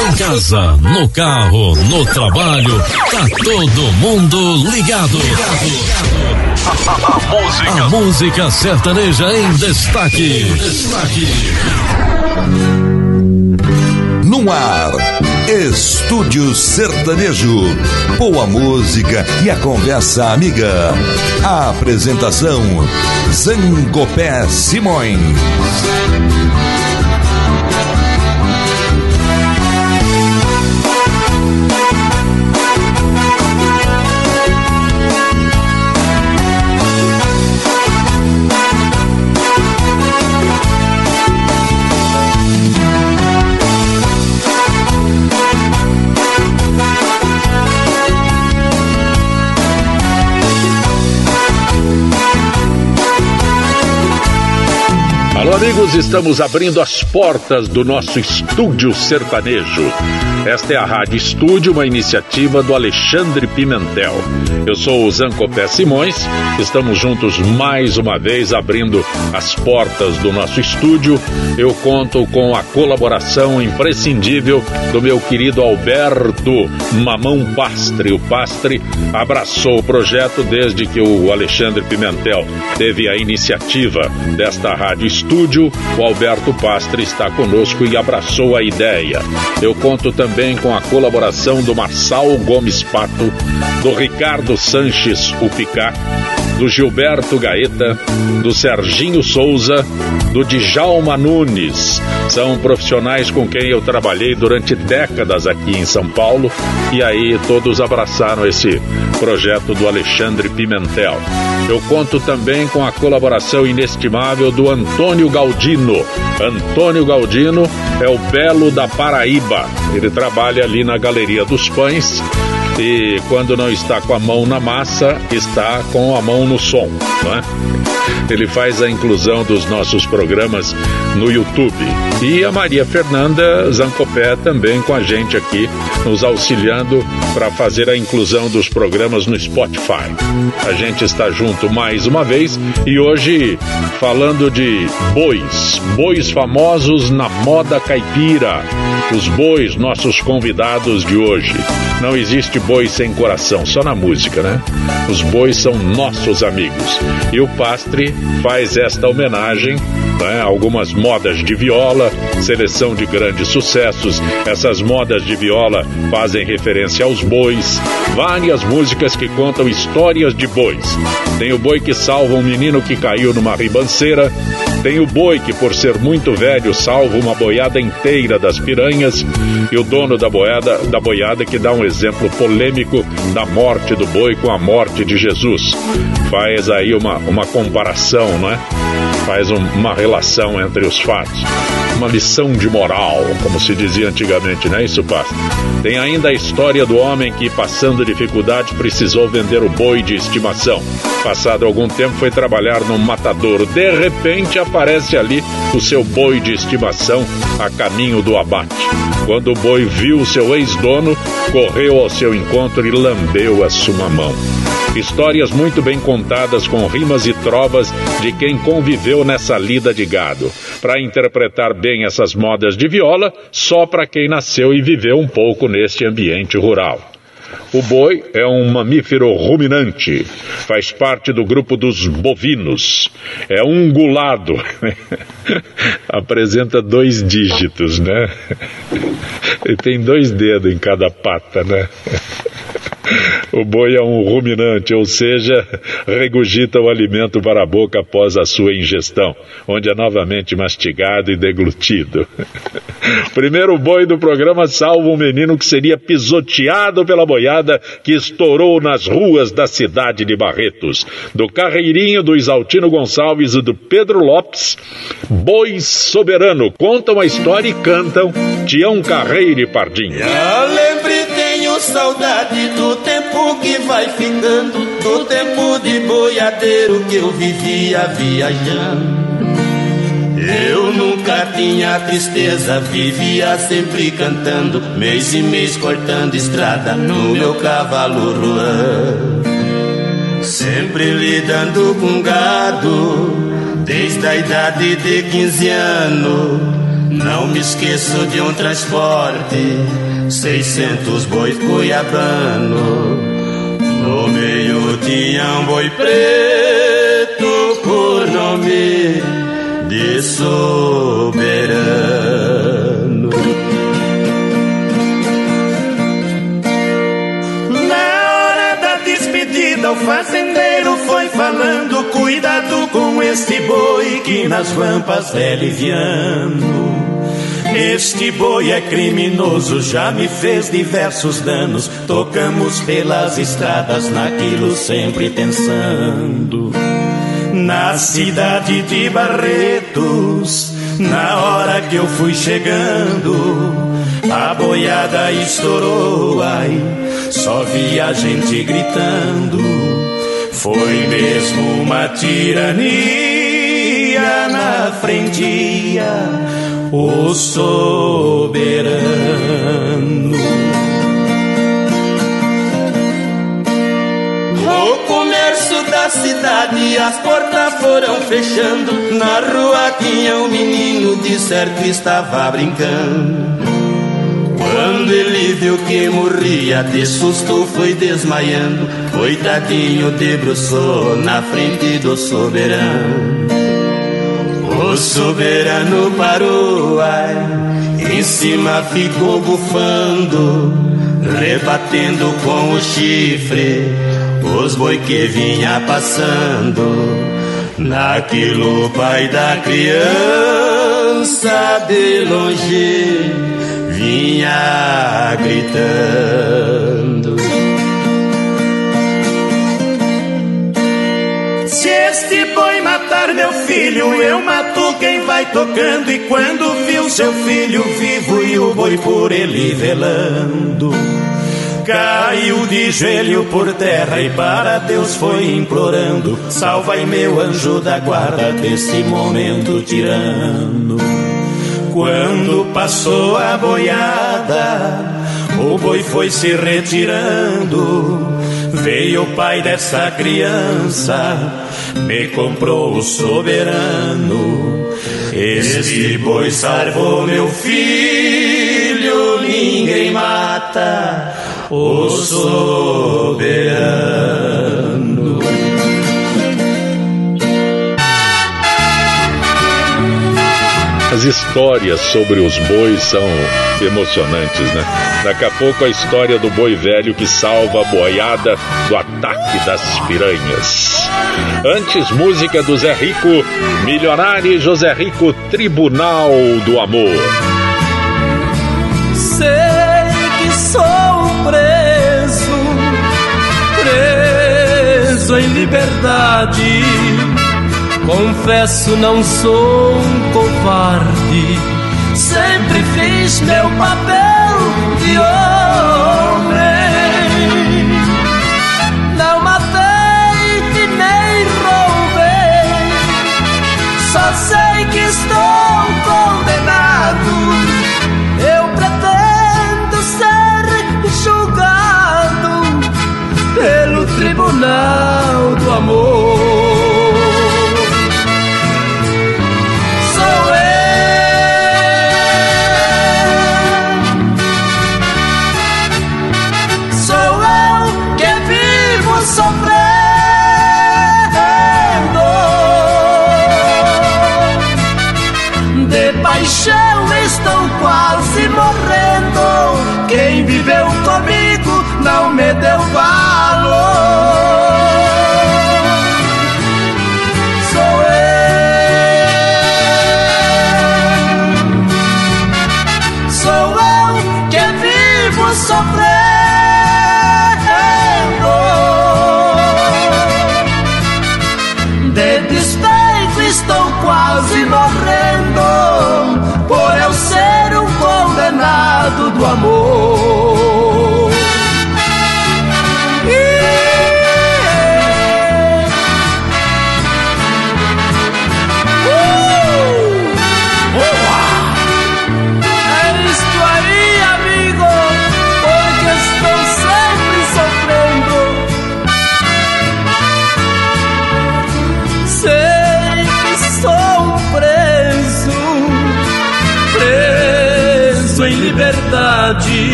Em casa, no carro, no trabalho, tá todo mundo ligado. A, música. Sertaneja em destaque. Destaque. No ar, Estúdio Sertanejo. Boa música e a conversa amiga. A apresentação: Zancopé Simões. Amigos, estamos abrindo as portas do nosso estúdio sertanejo. Esta é a Rádio Estúdio, uma iniciativa do Alexandre Pimentel. Eu sou o Zancopé Simões, estamos juntos mais uma vez abrindo as portas do nosso estúdio. Eu conto com a colaboração imprescindível do meu querido Alberto Mamão Pastre. O Pastre abraçou o projeto desde que o Alexandre Pimentel teve a iniciativa desta Rádio Estúdio estúdio, o Alberto Pastre está conosco e abraçou a ideia. Eu conto também com a colaboração do Marçal Gomes Pato, do Ricardo Sanches Upicá, do Gilberto Gaeta, do Serginho Souza, do Djalma Nunes. São profissionais com quem eu trabalhei durante décadas aqui em São Paulo e aí todos abraçaram esse projeto do Alexandre Pimentel. Eu conto também com a colaboração inestimável do Antônio Galdino. Antônio Galdino é o belo da Paraíba. Ele trabalha ali na Galeria dos Pães e quando não está com a mão na massa, está com a mão no som, não é? Ele faz a inclusão dos nossos programas no YouTube. E a Maria Fernanda Zancopé também com a gente aqui, nos auxiliando para fazer a inclusão dos programas no Spotify. A gente está junto mais uma vez e hoje falando de bois, bois famosos na moda caipira. Os bois, nossos convidados de hoje. Não existe boi sem coração, só na música, né? Os bois são nossos amigos. E o Pastre faz esta homenagem né? algumas modas de viola, seleção de grandes sucessos. Essas modas de viola fazem referência aos bois, várias músicas que contam histórias de bois. Tem o boi que salva um menino que caiu numa ribanceira, tem o boi que, por ser muito velho, salva uma boiada inteira das piranhas, e o dono da boiada, da boiada que dá um exemplo polêmico da morte do boi com a morte de Jesus. Faz aí uma, uma comparação, não é? Faz um, uma relação entre os fatos. Uma lição de moral, como se dizia antigamente, não é isso, pastor? Tem ainda a história do homem que, passando dificuldade, precisou vender o boi de estimação. Passado algum tempo, foi trabalhar num matadouro. De repente, aparece ali o seu boi de estimação a caminho do abate. Quando o boi viu seu ex-dono, correu ao seu encontro e lambeu a sua mão. Histórias muito bem contadas com rimas e trovas de quem conviveu nessa lida de gado. Para interpretar bem essas modas de viola, só para quem nasceu e viveu um pouco neste ambiente rural. O boi é um mamífero ruminante, faz parte do grupo dos bovinos. É ungulado. Apresenta dois dígitos, né? Ele tem dois dedos em cada pata, né? O boi é um ruminante, ou seja, regurgita o alimento para a boca após a sua ingestão, onde é novamente mastigado e deglutido. Primeiro boi do programa salva um menino que seria pisoteado pela boiada que estourou nas ruas da cidade de Barretos. Do Carreirinho, do Isaltino Gonçalves e do Pedro Lopes, Boi Soberano contam a história e cantam Tião Carreiro e Pardinho. Tenho saudade do tempo que vai ficando, do tempo de boiadeiro que eu vivia viajando. Eu nunca tinha tristeza, vivia sempre cantando, mês e mês cortando estrada no meu cavalo ruan. Sempre lidando com gado, desde a idade de 15 anos. Não me esqueço de um transporte, 600 bois cuiabano. No meio tinha um boi preto por nome de soberano. Na hora da despedida, o fazendeiro este boi que nas rampas é liviano. Este boi é criminoso, já me fez diversos danos. Tocamos pelas estradas, naquilo sempre pensando. Na cidade de Barretos, na hora que eu fui chegando, a boiada estourou, ai, só vi a gente gritando. Foi mesmo uma tirania na frentia o soberano. O comércio da cidade, as portas foram fechando. Na rua tinha um menino, de certo estava brincando. Quando ele viu que morria, de susto foi desmaiando. Coitadinho debruçou na frente do soberano. O soberano parou, ai, em cima ficou bufando, rebatendo com o chifre os boi que vinha passando. Naquilo pai da criança de longe vinha gritando. Se este boi matar meu filho, eu mato quem vai tocando. E quando viu seu filho vivo e o boi por ele velando, caiu de joelho por terra e para Deus foi implorando: Salva-me, meu anjo da guarda, desse momento tirano. Quando passou a boiada, o boi foi se retirando. Veio o pai dessa criança, me comprou o soberano. Este boi salvou meu filho, ninguém mata o soberano. As histórias sobre os bois são emocionantes, né? Daqui a pouco a história do boi velho que salva a boiada do ataque das piranhas. Antes, música do Zé Rico, Milionário José Rico, Tribunal do Amor. Sei que sou preso, preso em liberdade Confesso, não sou um covarde. Sempre fiz meu papel de homem. Não matei e nem roubei. Só sei que estou condenado. Eu pretendo ser julgado pelo tribunal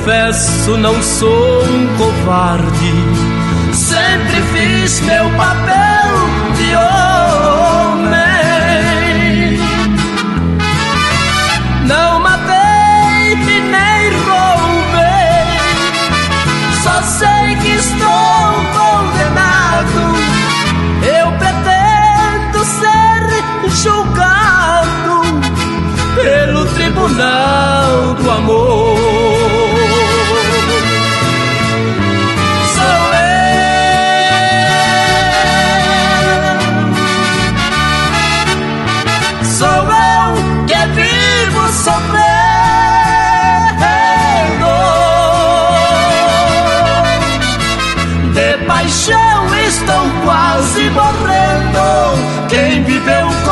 Confesso, não sou um covarde. Sempre fiz meu papel de homem. Não matei e nem roubei. Só sei que estou condenado. Eu pretendo ser julgado pelo tribunal do amor. Quem viveu comigo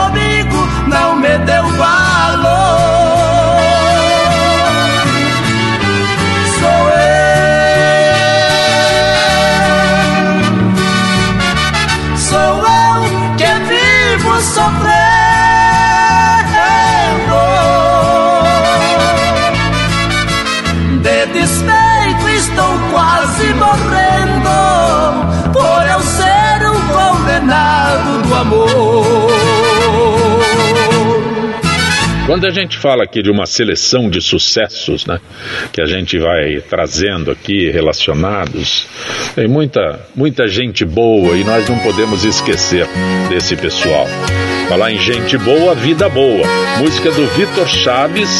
Quando a gente fala aqui de uma seleção de sucessos, né, que a gente vai trazendo aqui relacionados, tem muita, muita gente boa e nós não podemos esquecer desse pessoal. Falar em gente boa, vida boa. Música do Vitor Chaves,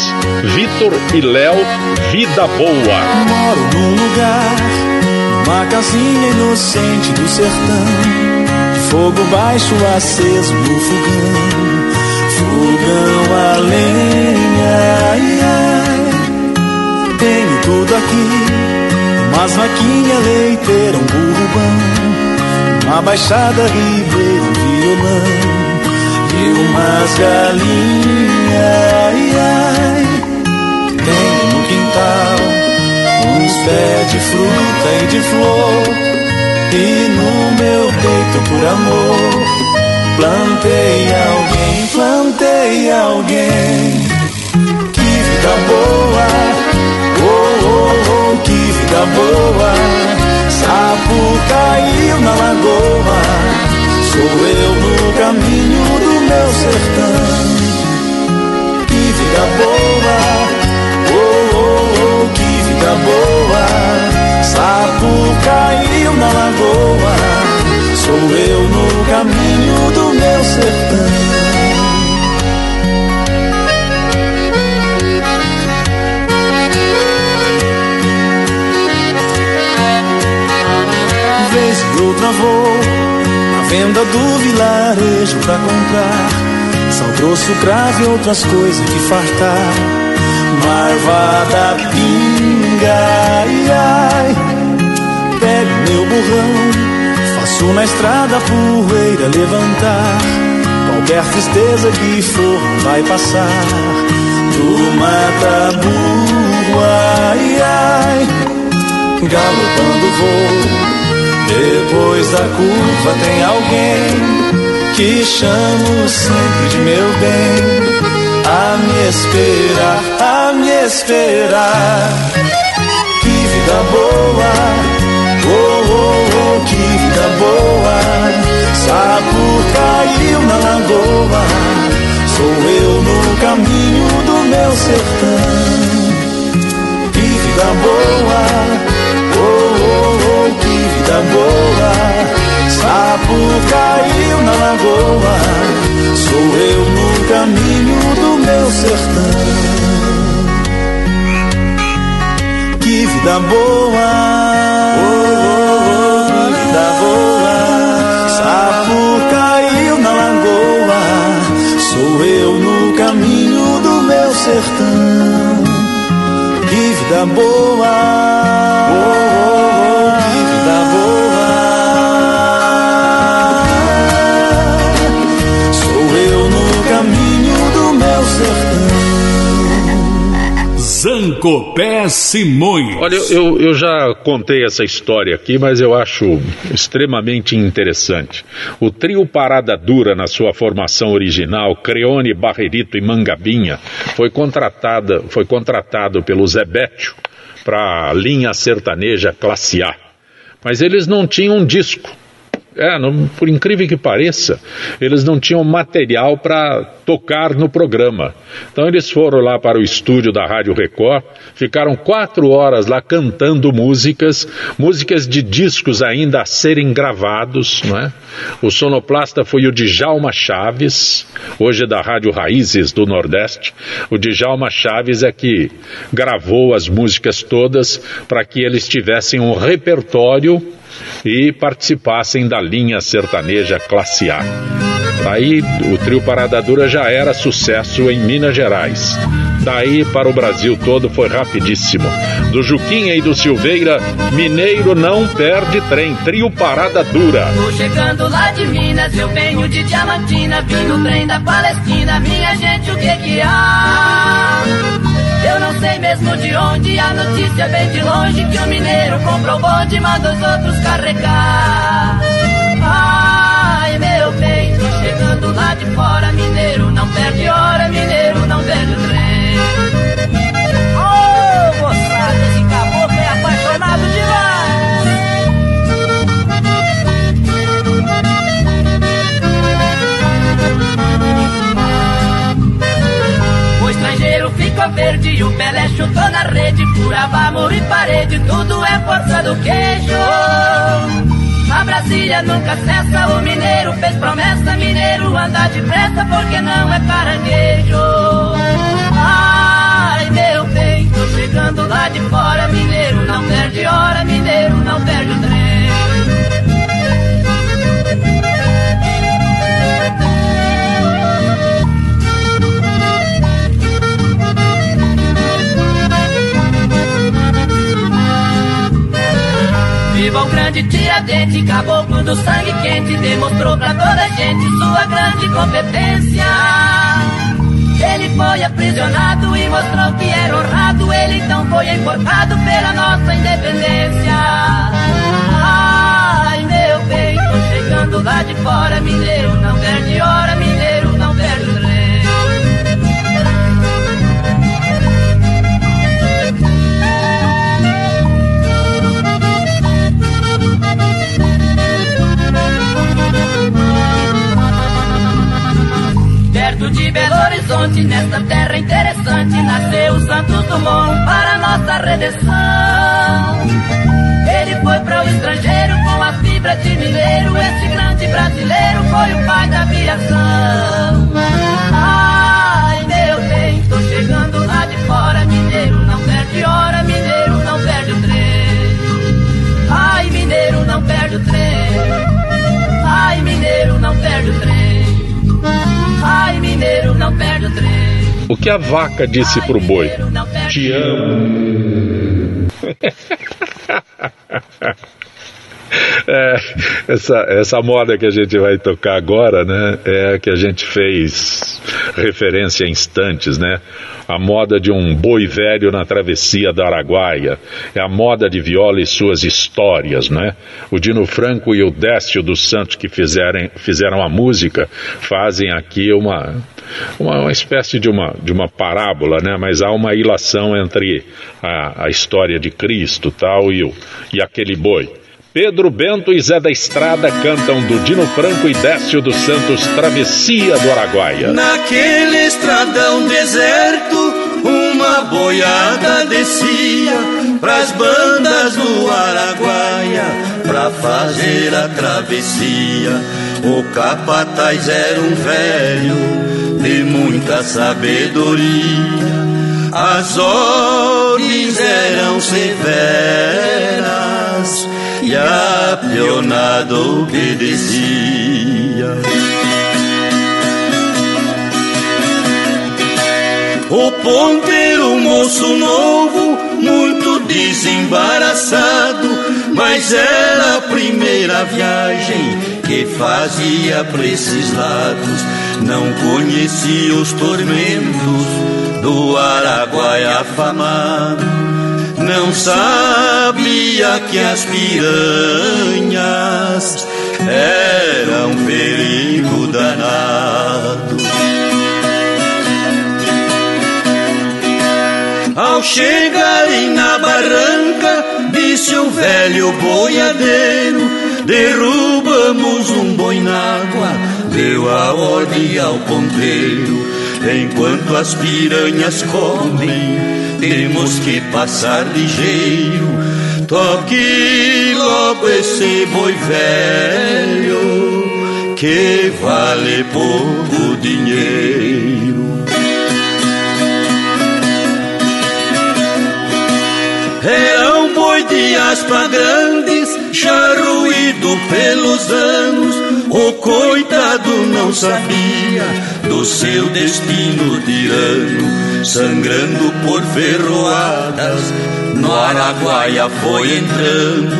Vitor e Léo, Vida Boa. Moro num lugar, numa casinha inocente do sertão Fogo baixo aceso no fogão, fogão a lenha, ai, ai. Tenho tudo aqui, umas vaquinha leiteira, um burro bom, uma baixada ribeira, um violão. E umas galinhas, ai, ai. Tenho no quintal uns pés de fruta e de flor. E no meu peito por amor Plantei alguém, plantei alguém Que vida boa, oh, oh, oh, que vida boa. Sapo caiu na lagoa. Sou eu no caminho do meu sertão. Que vida boa, oh, oh, oh, que vida boa. Sapo caiu na lagoa, sou eu no caminho do meu sertão. Venda do vilarejo pra comprar sal grosso, cravo e outras coisas que fartar. Marvada pinga, ai, ai pego meu burrão, faço na estrada a poeira levantar. Qualquer tristeza que for vai passar. Tu mata burro, ai ai, galopando vou. Depois da curva tem alguém que chamo sempre de meu bem. A me esperar, a me esperar. Que vida boa Oh, oh, oh, que vida boa. Sapo caiu na lagoa. Sou eu no caminho do meu sertão. Que vida boa. Vida boa. Sapo caiu na lagoa. Sou eu no caminho do meu sertão. Que vida boa. sertão. Que vida boa, Sertão. Zancopé Simões. Olha, eu, eu já contei essa história aqui, mas eu acho extremamente interessante. O trio Parada Dura, na sua formação original, Creone, Barrerito e Mangabinha, foi, contratada, foi contratado pelo Zé Bétio para a linha sertaneja classe A. Mas eles não tinham um disco. É, não, por incrível que pareça, eles não tinham material para tocar no programa. Então eles foram lá para o estúdio da Rádio Record, ficaram quatro horas lá cantando músicas, músicas de discos ainda a serem gravados, não é? O sonoplasta foi o Djalma Chaves, hoje é da Rádio Raízes do Nordeste. O Djalma Chaves é que gravou as músicas todas para que eles tivessem um repertório e participassem da linha sertaneja classe A. Daí o trio Parada Dura já era sucesso em Minas Gerais. Daí para o Brasil todo foi rapidíssimo. Do Juquinha e do Silveira, Mineiro não perde trem. Trio Parada Dura. Tô chegando lá de Minas, eu venho de Diamantina, vim no trem da Palestina. Minha gente, o que que há? Sei mesmo de onde a notícia vem de longe que o mineiro comprou bonde e manda os outros carregar. Ai, meu tô chegando lá de fora, mineiro não perde hora, mineiro não perde o ficou verde o Pelé chutou na rede, furava muro e parede, tudo é força do queijo. A Brasília nunca cessa, o mineiro fez promessa, mineiro anda depressa porque não é caranguejo. Ai, meu bem, tô chegando lá de fora, mineiro não perde hora, mineiro não perde o trem. Viva o grande Tiradentes, caboclo do sangue quente, demonstrou pra toda a gente sua grande competência. Ele foi aprisionado e mostrou que era honrado, ele então foi enforcado pela nossa independência. Ai, meu bem, tô chegando lá de fora, mineiro não perde hora, mineiro De Belo Horizonte, nesta terra interessante, nasceu o Santos Dumont para nossa redenção. Ele foi para o estrangeiro com a fibra de mineiro, esse grande brasileiro foi o pai da aviação. Ai, meu bem, tô chegando lá de fora, mineiro não perde hora, mineiro não perde o trem. Ai, mineiro não perde o trem. Ai, mineiro não perde o trem. Ai, mineiro, não perde o trem. O que a vaca disse pro boi? Te amo. É, essa, essa moda que a gente vai tocar agora, né, é a que a gente fez referência a instantes, né? A moda de um boi velho na travessia da Araguaia, é a moda de viola e suas histórias, né? O Dino Franco e o Décio dos Santos que fizeram, fizeram a música fazem aqui uma, uma, uma espécie de uma, de uma parábola, né? Mas há uma ilação entre a, a história de Cristo tal e, o, e aquele boi. Pedro Bento e Zé da Estrada cantam do Dino Franco e Décio dos Santos Travessia do Araguaia. Naquele estradão deserto, uma boiada descia pras bandas do Araguaia pra fazer a travessia. O capataz era um velho de muita sabedoria. As ordens eram severas e a pionada obedecia. O ponteiro, moço novo, muito desembaraçado, mas era a primeira viagem que fazia pra esses lados. Não conhecia os tormentos do Araguaia afamado. Não sabia que as piranhas eram um perigo danado. Ao chegarem na barranca, disse o velho boiadeiro: derrubamos um boi na água, deu a ordem ao ponteiro. Enquanto as piranhas comem, temos que passar ligeiro. Toque logo esse boi velho, que vale pouco dinheiro. Era um boi de aspa grandes, já ruído pelos anos. O coitado não sabia do seu destino tirano, sangrando por ferroadas. No Araguaia foi entrando,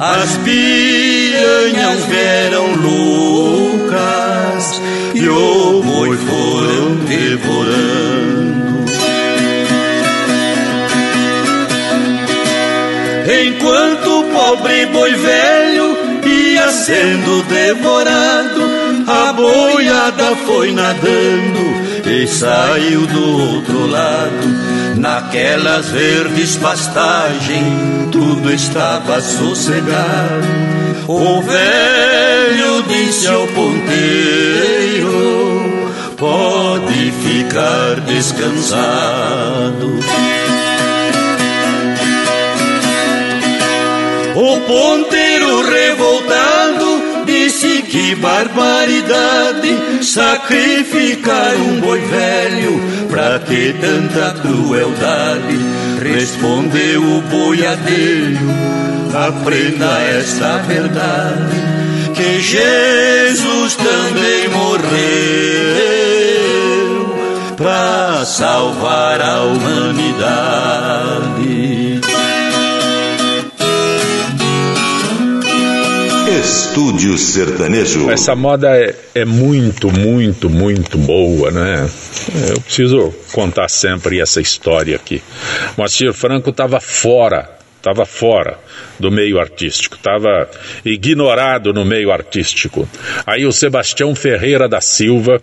as piranhas vieram loucas e o boi foram devorando. Enquanto o pobre boi velho sendo devorado, a boiada foi nadando e saiu do outro lado. Naquelas verdes pastagens, tudo estava sossegado. O velho disse ao ponteiro: Pode ficar descansado. O ponteiro revoltado disse que barbaridade sacrificar um boi velho pra que tanta crueldade. Respondeu o boiadeiro: aprenda esta verdade, que Jesus também morreu pra salvar a humanidade. Estúdio Sertanejo. Essa moda é, é, muito, muito, muito boa, né? Eu preciso contar sempre essa história aqui. Moacir Franco estava fora, estava fora do meio artístico, estava ignorado no meio artístico. Aí o Sebastião Ferreira da Silva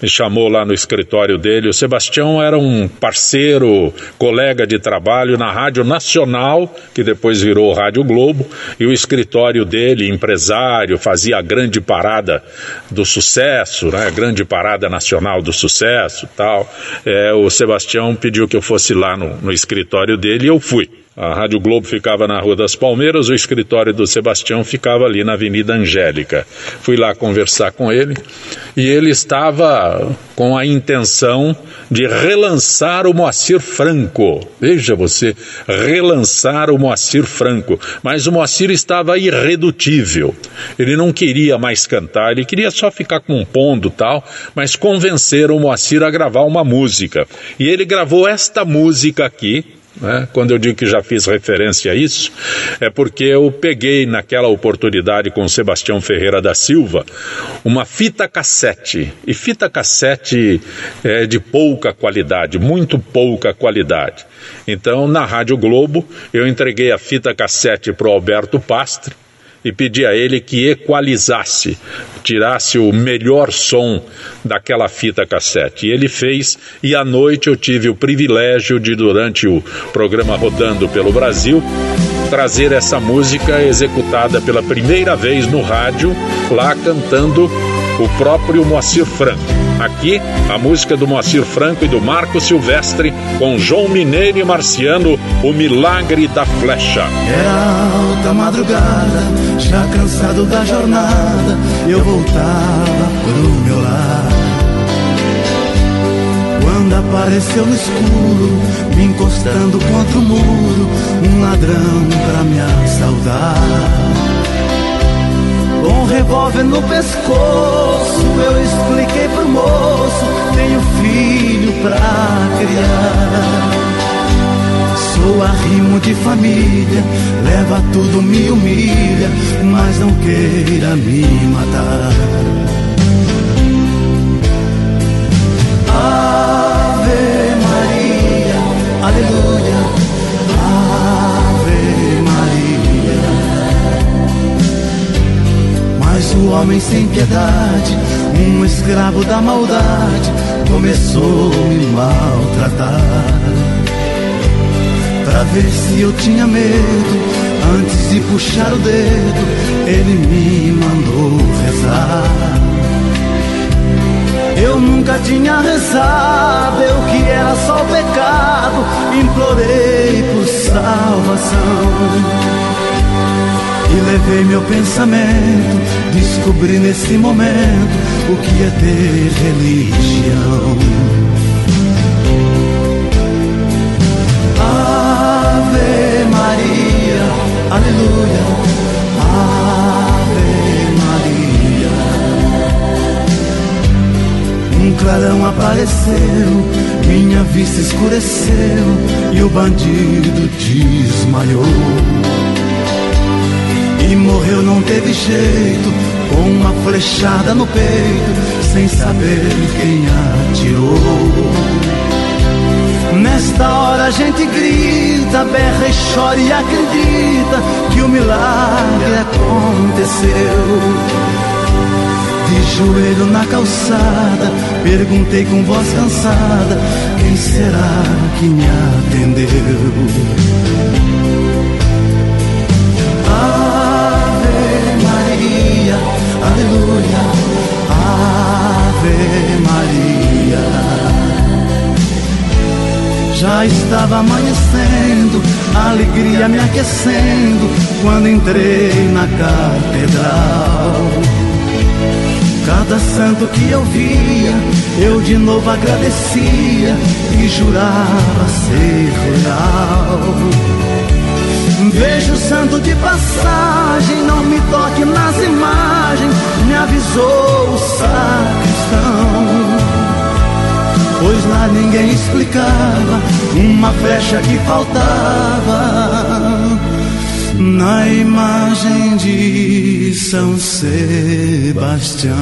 me chamou lá no escritório dele. O Sebastião era um parceiro, colega de trabalho na Rádio Nacional, que depois virou Rádio Globo, e o escritório dele, empresário, fazia a grande parada do sucesso, né? A grande parada nacional do sucesso tal. É, o Sebastião pediu que eu fosse lá no, no escritório dele e eu fui. A Rádio Globo ficava na Rua das Palmeiras, o escritório do Sebastião ficava ali na Avenida Angélica. Fui lá conversar com ele e ele estava com a intenção de relançar o Moacir Franco. Veja você, relançar o Moacir Franco. Mas o Moacir estava irredutível. Ele não queria mais cantar, ele queria só ficar compondo tal, mas convenceram o Moacir a gravar uma música. E ele gravou esta música aqui, né? Quando eu digo que já fiz referência a isso, é porque eu peguei naquela oportunidade com Sebastião Ferreira da Silva uma fita cassete. E fita cassete é de pouca qualidade, muito pouca qualidade. Então, na Rádio Globo, eu entreguei a fita cassete para o Alberto Pastre e pedi a ele que equalizasse, tirasse o melhor som daquela fita cassete. E ele fez, e à noite eu tive o privilégio de, durante o programa Rodando pelo Brasil, trazer essa música executada pela primeira vez no rádio, lá cantando o próprio Moacir Franco. Aqui, a música do Moacir Franco e do Marco Silvestre, com João Mineiro e Marciano, O Milagre da Flecha. Era alta madrugada, já cansado da jornada, eu voltava pro meu lar. Quando apareceu no escuro, me encostando contra o muro, um ladrão pra me assaltar um revólver no pescoço. Eu expliquei pro moço: tenho filho pra criar. Sou arrimo de família, leva tudo, me humilha, mas não queira me matar. Ave Maria, aleluia. Homem sem piedade, um escravo da maldade, começou a me maltratar. Pra ver se eu tinha medo, antes de puxar o dedo, ele me mandou rezar. Eu nunca tinha rezado, eu que era só o pecado, implorei por salvação. E levei meu pensamento, descobri nesse momento o que é ter religião. Ave Maria, aleluia, Ave Maria. Um clarão apareceu, minha vista escureceu e o bandido desmaiou. E morreu, não teve jeito, com uma flechada no peito, sem saber quem atirou. Nesta hora a gente grita, berra e chora e acredita que o milagre aconteceu. De joelho na calçada, perguntei com voz cansada: quem será que me atendeu? Aleluia, Ave Maria. Já estava amanhecendo, alegria me aquecendo, quando entrei na catedral. Cada santo que eu via, eu de novo agradecia e jurava ser real. Vejo o santo de passagem, não me toque nas imagens, me avisou o sacristão. Pois lá ninguém explicava uma flecha que faltava na imagem de São Sebastião.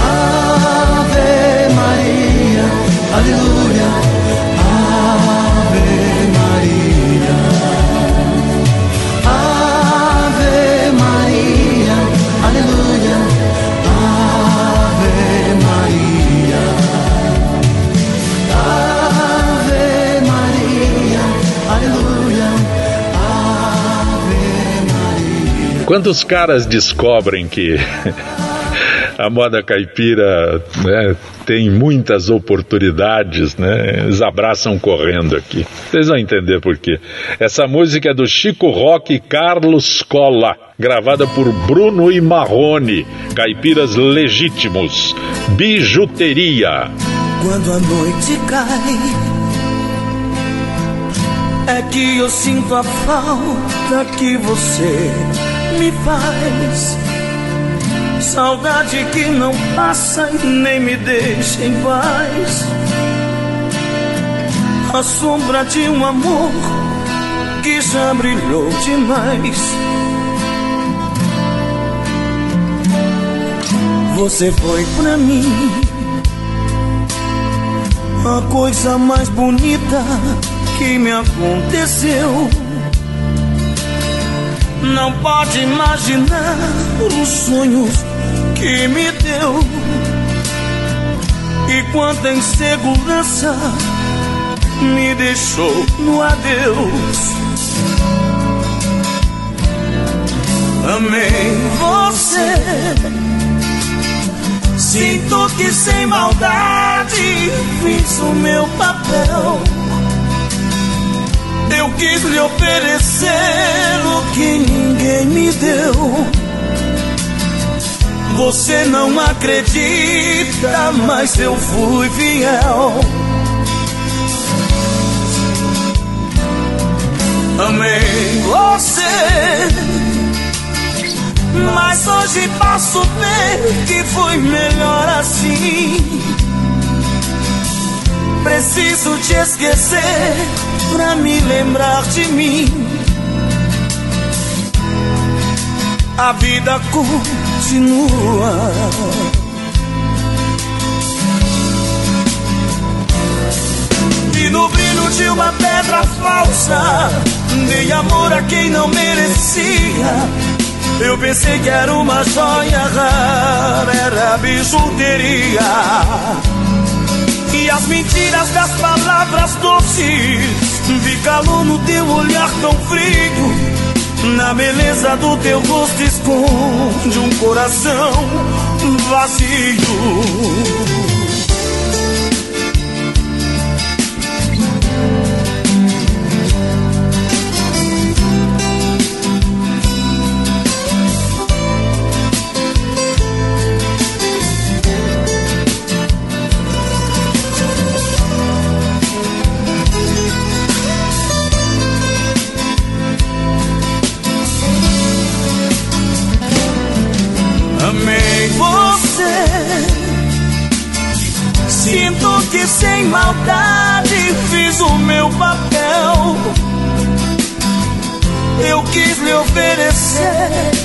Ave Maria, aleluia. Quando os caras descobrem que a moda caipira né, tem muitas oportunidades, né? Eles abraçam correndo aqui. Vocês vão entender por quê. Essa música é do Chico Rock e Carlos Cola, gravada por Bruno e Marrone, caipiras legítimos. Bijuteria. Quando a noite cai, é que eu sinto a falta que você me faz. Saudade que não passa e nem me deixa em paz. A sombra de um amor que já brilhou demais. Você foi pra mim a coisa mais bonita que me aconteceu. Não pode imaginar os sonhos que me deu e quanta insegurança me deixou no adeus. Amei você, sinto que sem maldade fiz o meu papel. Eu quis lhe oferecer o que ninguém me deu. Você não acredita, mas eu fui fiel. Amei você, mas hoje posso ver que foi melhor assim. Preciso te esquecer pra me lembrar de mim. A vida continua. E no brilho de uma pedra falsa, dei amor a quem não merecia. Eu pensei que era uma joia rara, era bijuteria. E as mentiras das palavras doces Vi calor no teu olhar tão frio. Na beleza do teu rosto esconde um coração vazio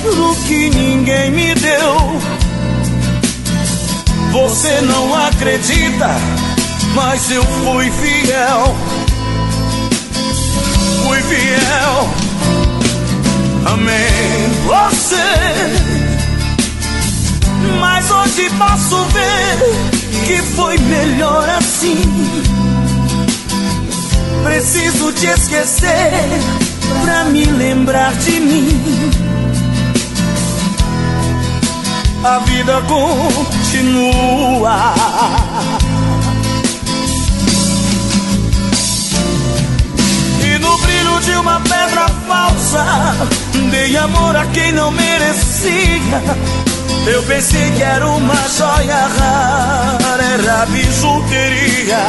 oferecer o que ninguém me deu. Você não acredita, mas eu fui fiel. Fui fiel. Amém. Você. Mas hoje posso ver que foi melhor assim. Preciso te esquecer pra me lembrar de mim. A vida continua. E no brilho de uma pedra falsa, dei amor a quem não merecia. Eu pensei que era uma joia rara, era bijuteria.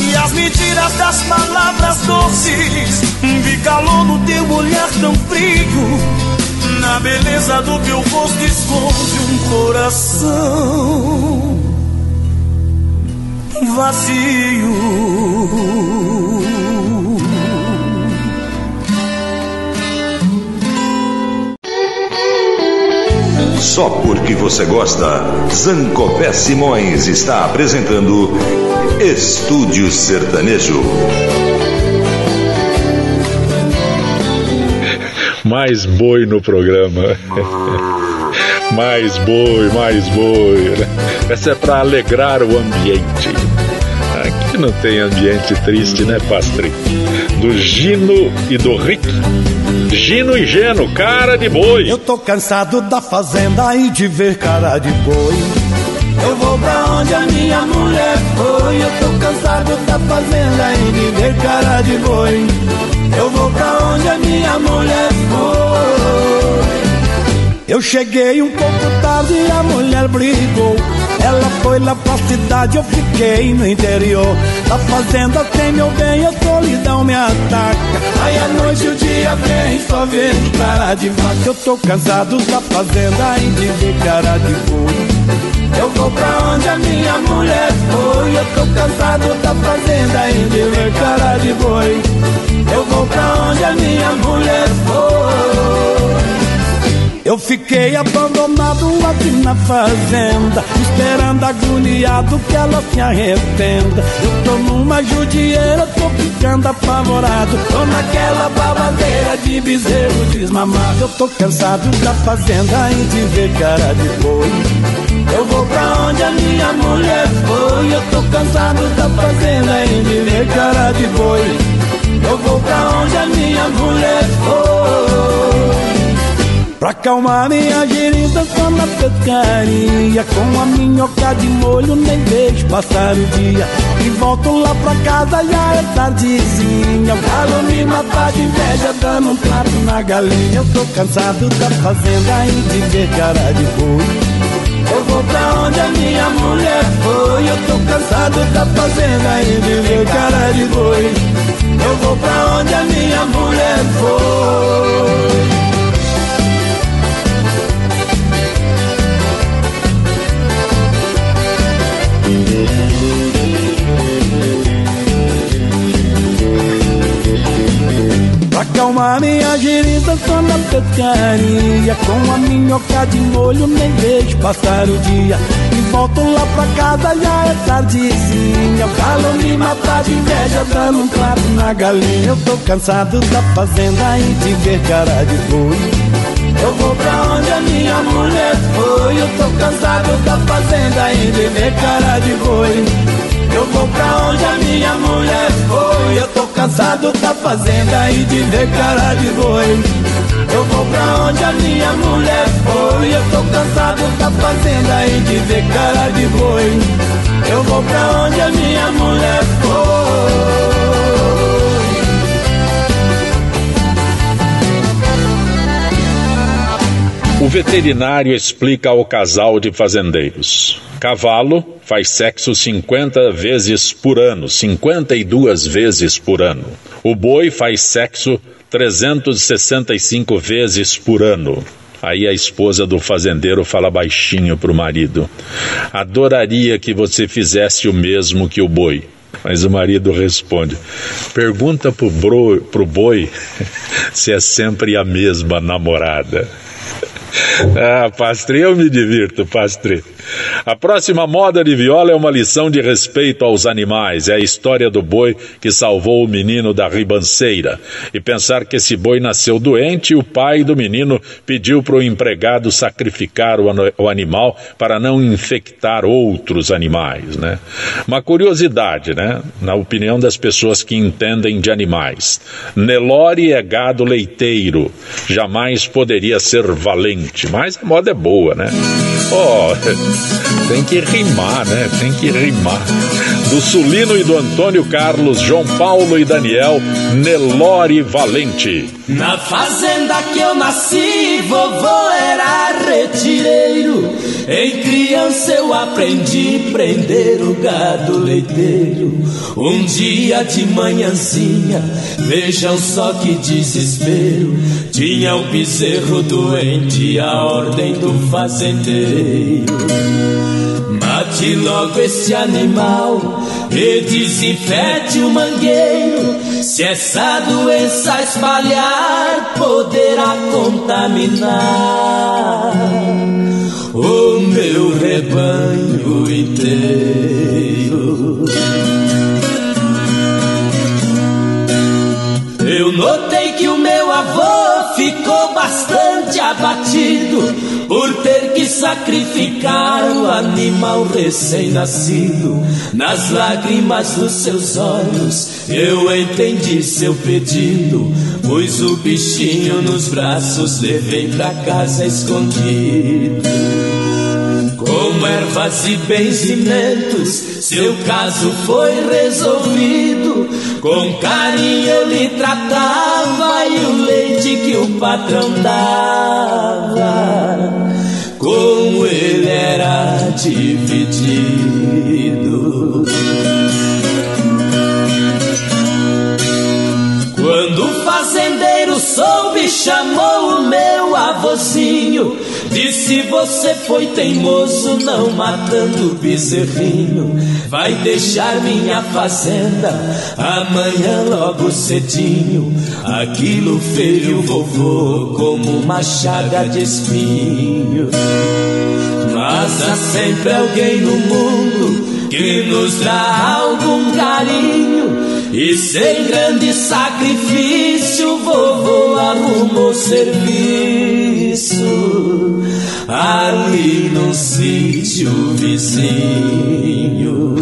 E as mentiras das palavras doces, vi calor no teu olhar tão frio. Na beleza do teu rosto esconde um coração vazio. Só porque você gosta, Zancopé Simões está apresentando Estúdio Sertanejo. Mais boi no programa. mais boi, mais boi. Essa é para alegrar o ambiente. Aqui não tem ambiente triste, né, Pastri? Do Gino e do Rick. Gino e Geno, cara de boi. Eu tô cansado da fazenda e de ver cara de boi. Eu vou pra onde a minha mulher foi. Eu cansado da fazenda e de ver cara de boi. Eu vou pra onde a minha mulher foi. Eu cheguei um pouco tarde e a mulher brigou. Ela foi lá pra cidade, eu fiquei no interior. Da fazenda tem meu bem, a solidão me ataca. Aí a noite o dia vem, só vendo cara de vaca. Eu tô cansado da fazenda e de ver cara de boi. Eu vou pra onde a minha mulher foi. Eu tô cansado da fazenda e de ver cara de boi. Eu vou pra onde a minha mulher foi. Eu fiquei abandonado aqui na fazenda, esperando agoniado que ela se arrependa. Eu tô numa judieira, tô ficando apavorado. Tô naquela babadeira de bezerro desmamado. Eu tô cansado da fazenda e de ver cara de boi. Eu vou pra onde a minha mulher foi. Eu tô cansado da fazenda e de ver cara de boi. Eu vou pra onde a minha mulher foi. Pra acalmar minha gerinda só na pescaria Com a minhoca de molho nem vejo passar o dia E volto lá pra casa já é tardezinha O galo me mata de inveja dando um prato na galinha Eu tô cansado da fazenda e de ver cara de boi Eu vou pra onde a minha mulher foi. Eu tô cansado da fazenda e de ver cara de boi. Eu vou pra onde a minha mulher foi acalmar minha gerida só na pescaria Com a minhoca de molho nem vejo passar o dia E volto lá pra casa já é tardezinha O galo me mata de inveja dando um prato na galinha Eu tô cansado da fazenda e de ver cara de boi Eu vou pra onde a minha mulher foi. Eu tô cansado da fazenda e de ver cara de boi. Eu vou pra onde a minha mulher foi. Cansado da fazenda e de ver cara de boi. Eu vou pra onde a minha mulher foi. Eu tô cansado da fazenda e de ver cara de boi. Eu vou pra onde a minha mulher foi. O veterinário explica ao casal de fazendeiros: cavalo faz sexo 50 vezes por ano, 52 vezes por ano. O boi faz sexo 365 vezes por ano. Aí a esposa do fazendeiro fala baixinho para o marido: Adoraria que você fizesse o mesmo que o boi. Mas o marido responde: Pergunta pro, bro, pro boi se é sempre a mesma namorada. Ah, pastre, eu me divirto, pastre. A próxima moda de viola é uma lição de respeito aos animais. É a história do boi que salvou o menino da ribanceira. E pensar que esse boi nasceu doente e o pai do menino pediu para o empregado sacrificar o, animal para não infectar outros animais, né? Uma curiosidade, né? Na opinião das pessoas que entendem de animais. Nelore é gado leiteiro. Jamais poderia ser valente. Mas a moda é boa, né? Oh, tem que rimar, né? Tem que rimar. Do Sulino e do Antônio Carlos, João Paulo e Daniel, Nelore Valente. Na fazenda que eu nasci, vovô era retireiro. Em criança eu aprendi prender o gado leiteiro. Um dia de manhãzinha, vejam só que desespero. Tinha um bezerro doente, a ordem do fazendeiro. Mate logo esse animal e desinfete o mangueiro. Se essa doença espalhar, poderá contaminar o meu rebanho inteiro. Eu notei que o meu avô ficou bastante abatido por sacrificar o animal recém-nascido. Nas lágrimas dos seus olhos, eu entendi seu pedido. Pus o bichinho nos braços, levei pra casa escondido. Com ervas e benzimentos, seu caso foi resolvido. Com carinho eu lhe tratava e o leite que o patrão dava, com ele era dividido. Quando o fazendeiro soube, chamou o meu avôzinho. Disse: Você foi teimoso, não matando o bezerrinho. Vai deixar minha fazenda amanhã logo cedinho. Aquilo feriu vovô como uma chaga de espinho. Mas há sempre alguém no mundo que nos dá algum carinho. E sem grande sacrifício, vovô arrumou serviço ali no sítio vizinho.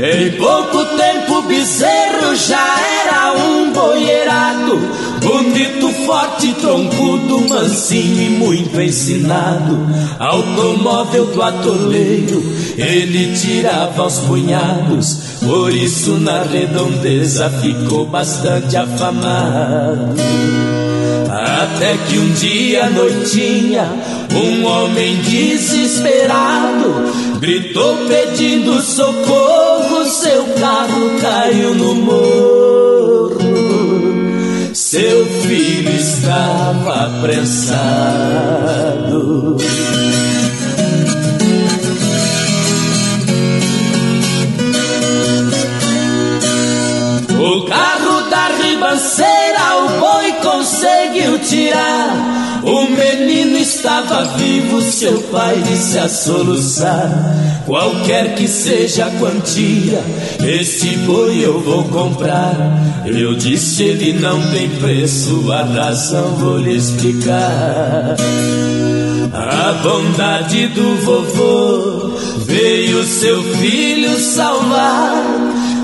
Em pouco tempo, o bezerro já era um boierado, bonito, forte, troncudo, mansinho e muito ensinado. Automóvel do atoleiro, ele tirava aos punhados, por isso na redondeza ficou bastante afamado. Até que um dia à noitinha, um homem desesperado gritou pedindo socorro, seu carro caiu no morro. Seu filho estava apressado. O carro da ribanceira, o boi conseguiu tirar. O menino estava vivo, seu pai disse a soluçar. Qualquer que seja a quantia, esse boi eu vou comprar. Eu disse, ele não tem preço, a razão vou lhe explicar. A bondade do vovô veio seu filho salvar.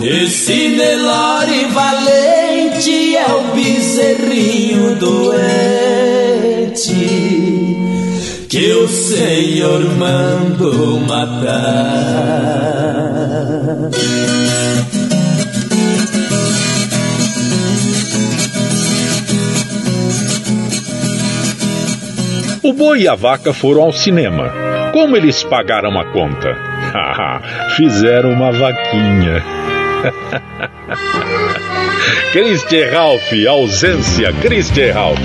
Esse Nelore valente é o bezerrinho doente que o Senhor mandou matar. O boi e a vaca foram ao cinema. Como eles pagaram a conta? Fizeram uma vaquinha. Christian Ralph, ausência, Christian Ralph.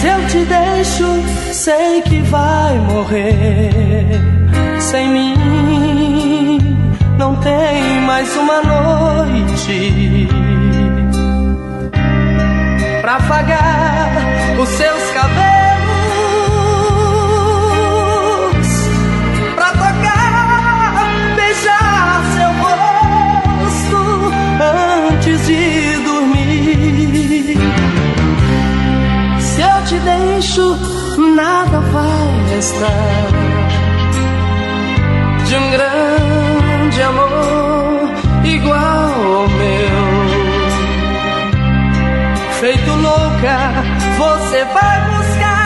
Se eu te deixo, sei que vai morrer. Sem mim, não tem mais uma noite pra afagar os seus cabelos. antes de eu te deixo, nada vai restar de um grande amor igual ao meu. Feito louca, você vai buscar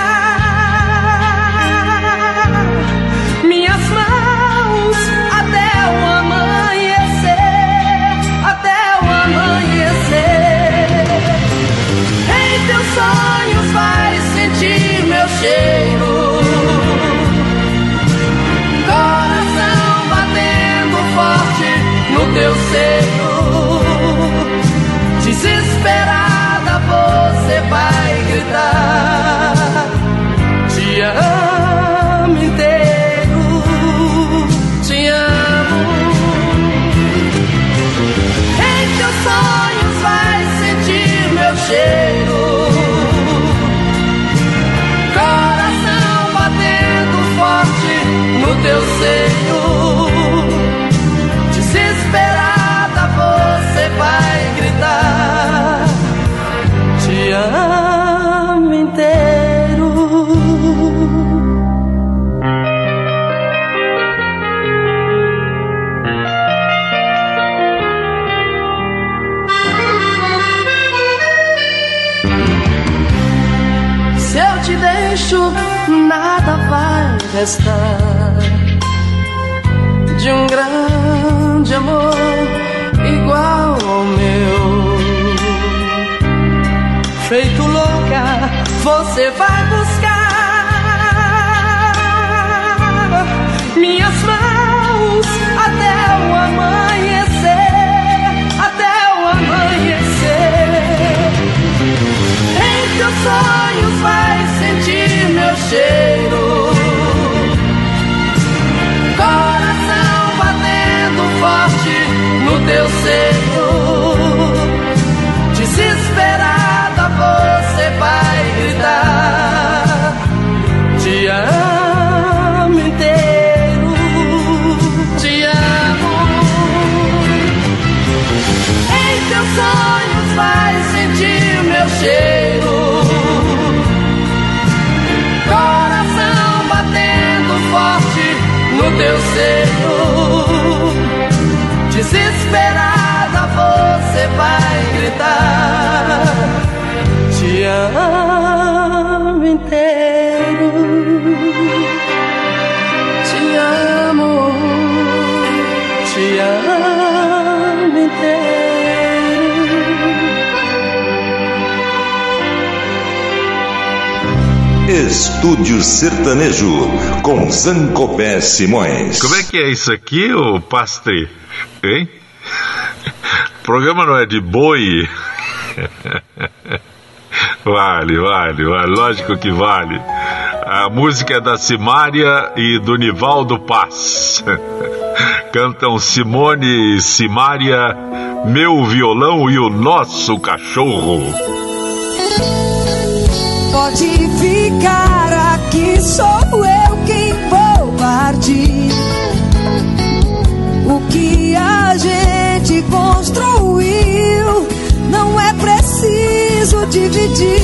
minhas mãos até o amanhecer. Em teus sonhos restar de um grande amor igual ao meu. Feito louca, você vai buscar minhas mãos até o amanhecer, até o amanhecer. Em teus sonhos vai sentir meu cheiro. Seio. Desesperada você vai gritar. Te amo inteiro. Te amo. Em teus sonhos vai sentir meu cheiro. Coração batendo forte no teu seio. Desesperada Estúdio Sertanejo com Zancopé Simões. Como é que é isso aqui, ô pastre? Hein? O programa não é de boi? Vale, vale, vale, lógico que vale. A música é da Simária e do Nivaldo Paz. Cantam Simone e Simária, Meu Violão e o Nosso Cachorro. Pode ficar que sou eu quem vou partir. O que a gente construiu não é preciso dividir.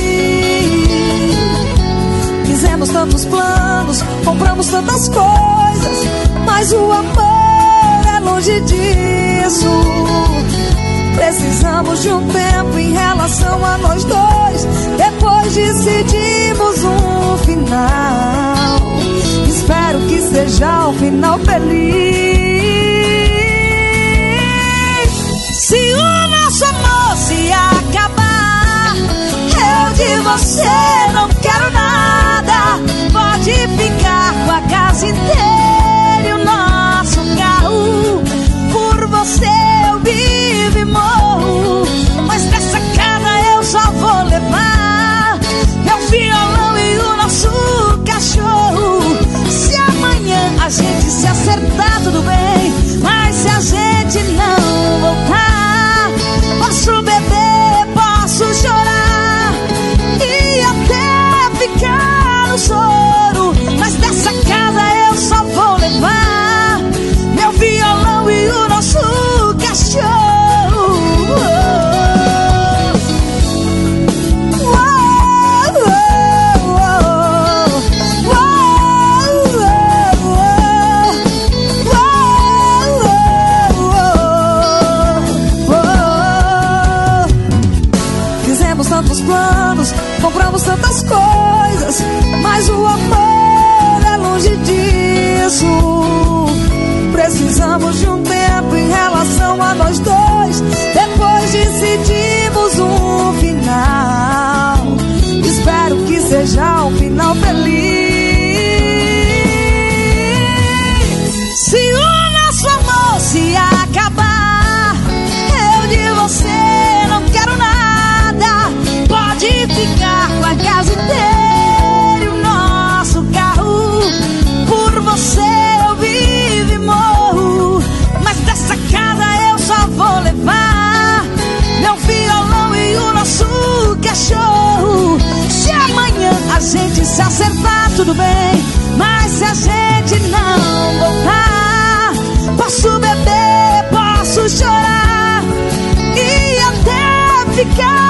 Fizemos tantos planos, compramos tantas coisas, mas o amor é longe disso. Precisamos de um tempo em relação a nós dois. Depois decidimos um final. Espero que seja um final feliz. Se o nosso amor se acabar, eu de você não quero nada. Pode ficar com a casa inteira a gente se acertar, tudo bem. Mas se a gente não voltar. Gente se acertar, tudo bem. Mas se a gente não voltar, posso beber, posso chorar e até ficar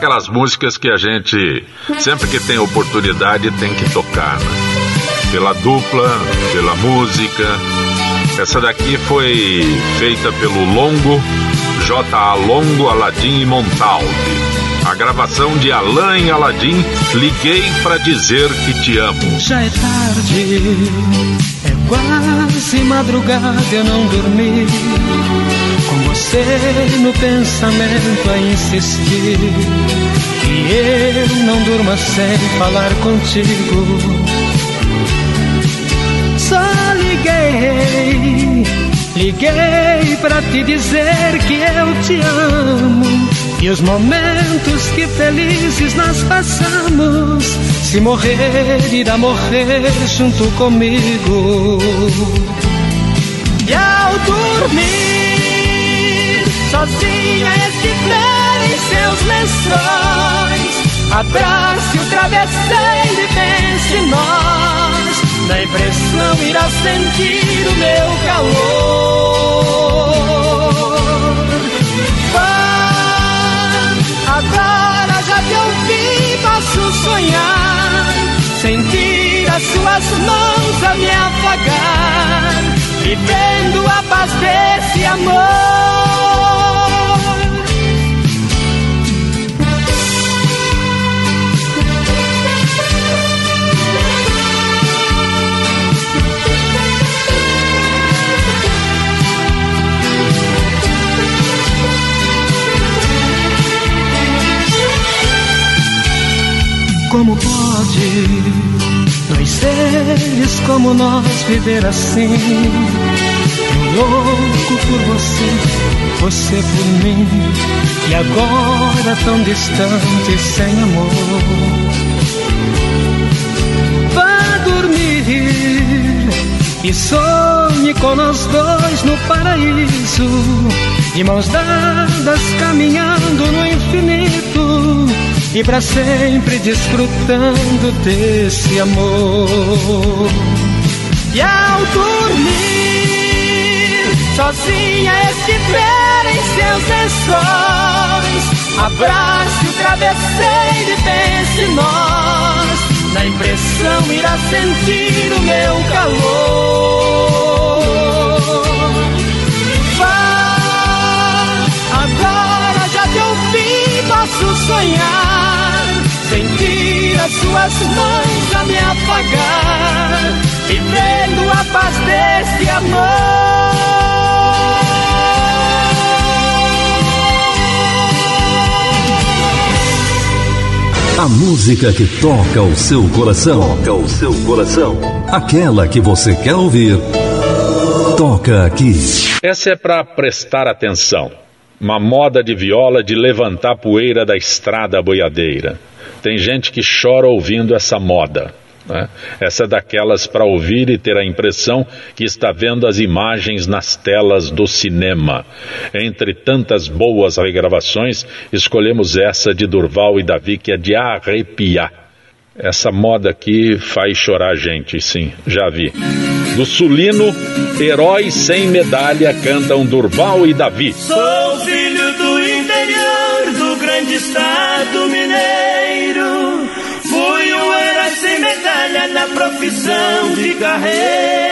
Essa daquelas músicas que a gente, sempre que tem oportunidade, tem que tocar, né? Pela dupla, pela música. Essa daqui foi feita pelo Longo, J.A. Longo, Aladim e Montaldi. A gravação de Alain e Aladim, Liguei pra dizer que te amo. Já é tarde, é quase madrugada, eu não dormi. Com você no pensamento a insistir. E eu não durma sem falar contigo. Só liguei, liguei pra te dizer que eu te amo. E os momentos que felizes nós passamos, se morrer, irá morrer junto comigo. E ao dormir, sozinha esquivar em seus lençóis, abrace o travesseiro e pense nós. Na impressão irá sentir o meu calor. Agora já te ouvi, posso sonhar. Sentir as suas mãos a me afagar. Vivendo a paz desse amor. Como pode dois seres como nós viver assim? louco por você, você por mim. E agora tão distante, sem amor. Vá dormir e sonhe com nós dois no paraíso. De mãos dadas caminhando no infinito e para sempre desfrutando desse amor. E ao dormir, sozinha espera em seus lençóis, abrace o travesseiro e pense nós. Na impressão irá sentir o meu calor. Posso sonhar. Sentir as suas mãos a me apagar vivendo a paz desse amor. A música que toca o seu coração. Toca o seu coração. Aquela que você quer ouvir. Toca aqui. Essa é para prestar atenção. Uma moda de viola de levantar poeira da estrada boiadeira. Tem gente que chora ouvindo essa moda. Né? Essa é daquelas para ouvir e ter a impressão que está vendo as imagens nas telas do cinema. Entre tantas boas regravações, escolhemos essa de Durval e Davi, que é de arrepiar. Essa moda aqui faz chorar gente, sim, já vi. Do Sulino, Heróis Sem Medalha cantam Durval e Davi. Sou filho do interior do grande estado mineiro. Fui um herói sem medalha na profissão de carreiro.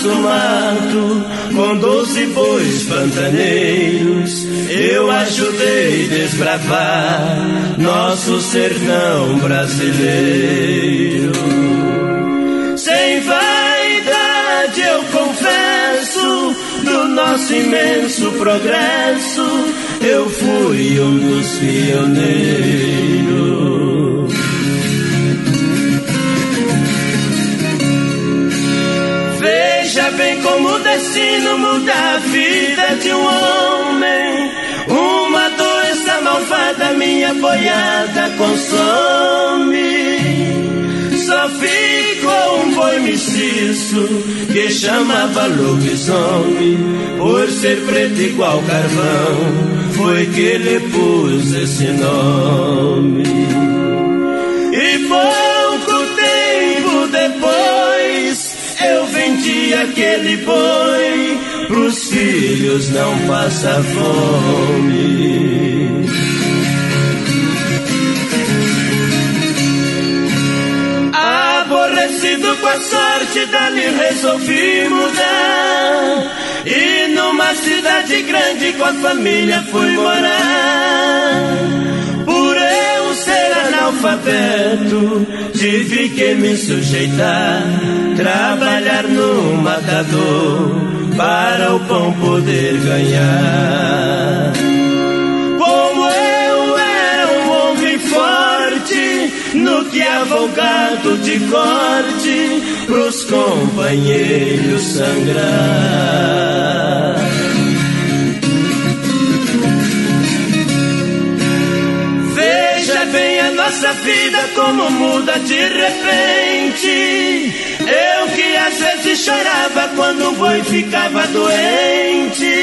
Toras do mato, com doze bois pantaneiros, eu ajudei desbravar nosso sertão brasileiro. Sem vaidade eu confesso, do nosso imenso progresso, eu fui um dos pioneiros. Veja bem como destino muda a vida de um homem. Uma doença malvada minha boiada consome. Só ficou um boi mestiço que chamava lobisomem. Por ser preto igual carvão, foi que lhe pus esse nome. Vendi aquele boi pros filhos não passar fome. Aborrecido com a sorte dali resolvi mudar E numa cidade grande com a família fui morar analfabeto tive que me sujeitar Trabalhar no matador para o pão poder ganhar Como eu era um homem forte no que avogado de corte pros companheiros sangrar. Nossa vida como muda de repente. Eu que às vezes chorava quando o boi ficava doente.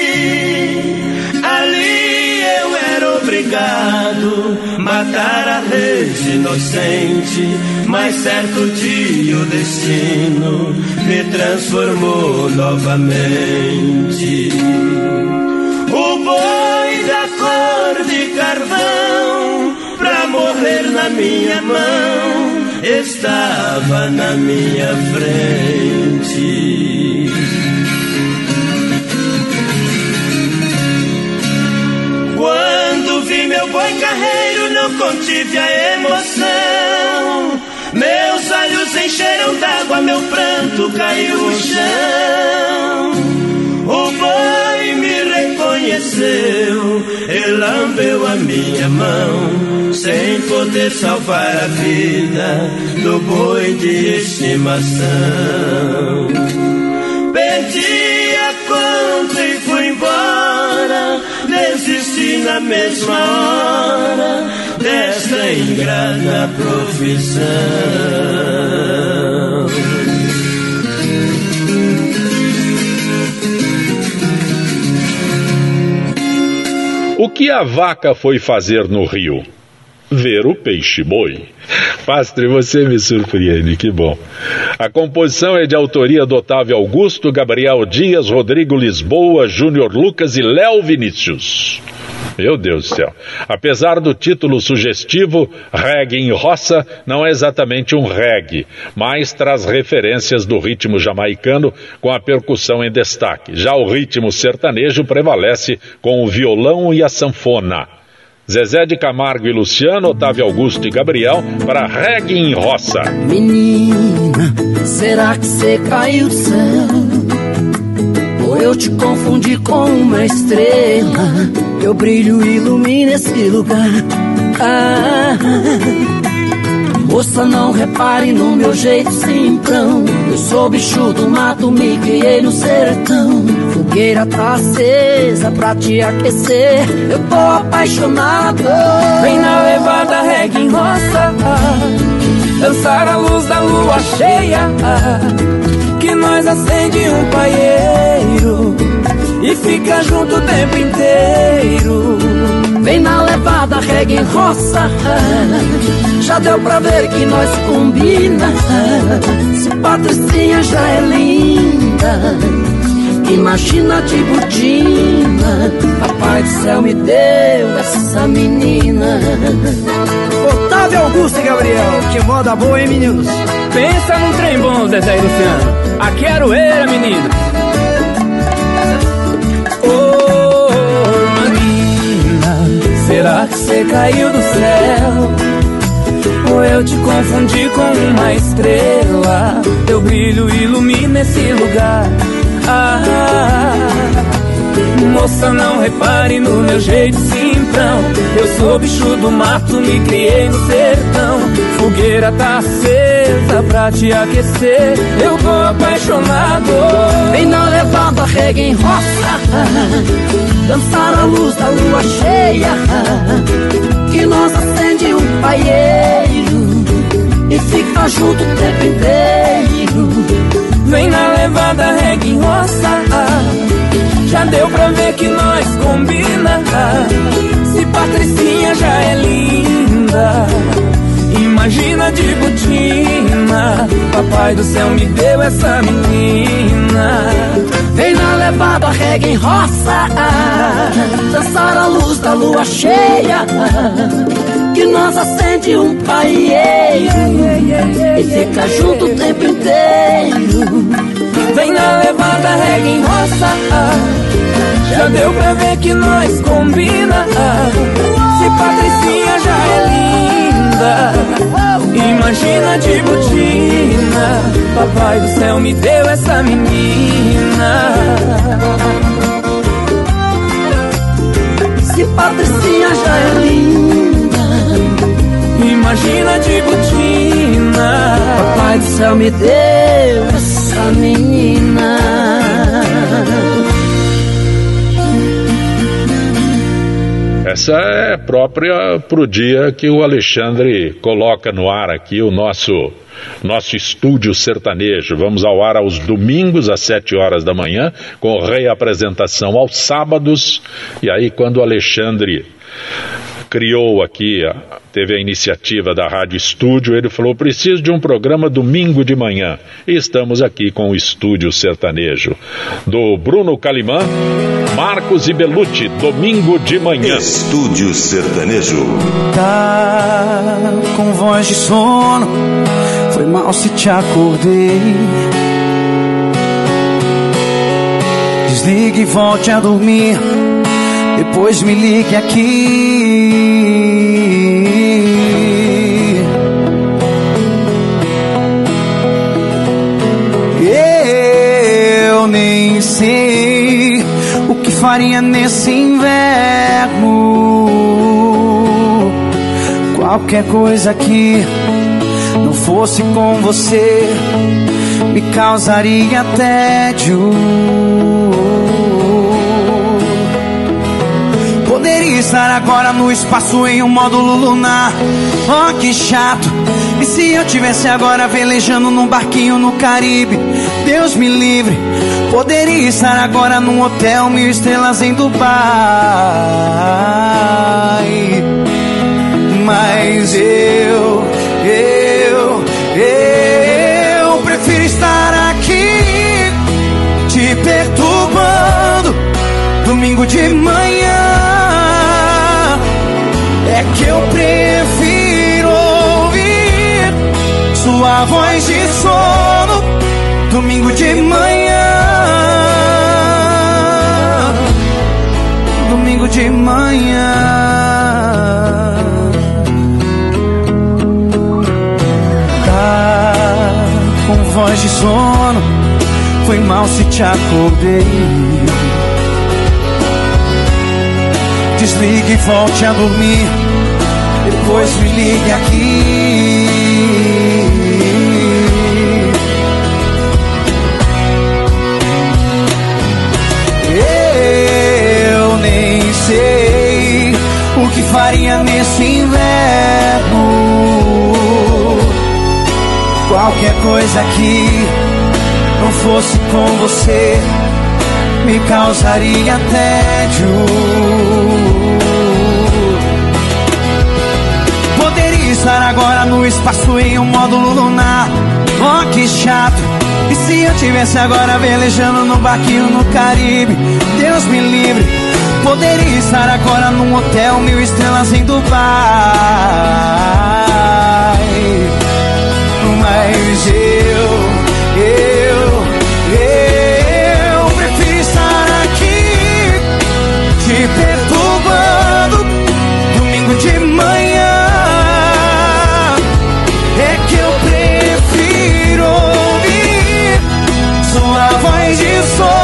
Ali eu era obrigado matar a rede inocente, mas certo dia o destino me transformou novamente. O boi morrer na minha mão, estava na minha frente. Quando vi meu boi carreiro, não contive a emoção. Meus olhos encheram d'água, meu pranto caiu no chão. Ele lambeu a minha mão, sem poder salvar a vida do boi de estimação. Perdi a conta e fui embora, desisti na mesma hora desta ingrata profissão. O que a vaca foi fazer no rio? Ver o peixe-boi. Pastre, você me surpreende, que bom. A composição é de autoria do Otávio Augusto, Gabriel Dias, Rodrigo Lisboa, Júnior Lucas e Léo Vinícius. Meu Deus do céu. Apesar do título sugestivo, reggae em roça não é exatamente um reggae, mas traz referências do ritmo jamaicano com a percussão em destaque. Já o ritmo sertanejo prevalece com o violão e a sanfona. Zezé de Camargo e Luciano, Otávio Augusto e Gabriel para reggae em roça. Menina, será que você caiu céu? Eu te confundi com uma estrela. Teu brilho ilumina esse lugar. Ah, Moça, não repare no meu jeito simprão Eu sou bicho do mato, me criei no sertão. Fogueira tá acesa pra te aquecer. Eu tô apaixonado. Vem na levada, reggae em roça. Dançar a luz da lua cheia que nós acende um paieiro e fica junto o tempo inteiro. Vem na levada, reggae em roça. Já deu pra ver que nós combina. Se Patricinha já é linda. Imagina de botina, Papai do céu me deu essa menina. Otávio Augusto e Gabriel, que moda boa, hein, meninos? Pensa num trem bom, Zezé e Luciano. Aqui é Aroeira, menino. Ô, oh, menina, será que você caiu do céu? Ou eu te confundi com uma estrela? Teu brilho ilumina esse lugar. Ah, moça, não repare no meu jeito simprão. Eu sou bicho do mato, me criei no sertão. Fogueira tá acesa pra te aquecer. Eu tô apaixonado. Vem na levada, reggae em roça. Dançar a luz da lua cheia. Que nós acende um paieiro. E fica junto o tempo inteiro. Vem na levada, reggae em roça. Já deu pra ver que nós combina. Se Patricinha já é linda Imagina de botina. Papai do céu me deu essa menina. Vem na levada, reggae em roça. Dançar a luz da lua cheia Que nós acende um paieiro E fica junto o tempo inteiro. Vem na levada, reggae em roça. Já deu pra ver que nós combina. Se Patricinha já é linda Imagina de botina. Papai do céu me deu essa menina. Se Patricinha já é Céu me deu essa menina Essa é própria para o dia que o Alexandre coloca no ar aqui o nosso nosso estúdio sertanejo. Vamos ao ar aos domingos às sete horas da manhã, com reapresentação aos sábados. E aí, quando o Alexandre criou aqui, teve a iniciativa da Rádio Estúdio, ele falou: preciso de um programa domingo de manhã. E estamos aqui com o Estúdio Sertanejo. Do Bruno Calimã, Marcos e Belucci, domingo de manhã. Estúdio Sertanejo. Tá com voz de sono, foi mal se te acordei. Desligue e volte a dormir. Depois me ligue aqui. Eu nem sei o que faria nesse inverno? Qualquer coisa que não fosse com você me causaria tédio. Estar agora no espaço em um módulo lunar. Oh, que chato. E se eu tivesse agora velejando num barquinho no Caribe? Deus me livre. Poderia estar agora num hotel mil estrelas em Dubai. Mas eu, eu, eu prefiro estar aqui te perturbando domingo de manhã. É que eu prefiro ouvir sua voz de sono domingo de manhã. Domingo de manhã. Tá com voz de sono. Foi mal se te acordei. Desligue e volte a dormir. Depois me ligue aqui. Eu nem sei o que faria nesse inverno. Qualquer coisa que não fosse com você me causaria tédio. Estar agora no espaço em um módulo lunar. Oh, que chato. E se eu tivesse agora velejando no barquinho no Caribe? Deus me livre. Poderia estar agora num hotel mil estrelas em Dubai. Mas eu, eu, eu prefiro estar aqui te perturbando domingo de manhã. Sua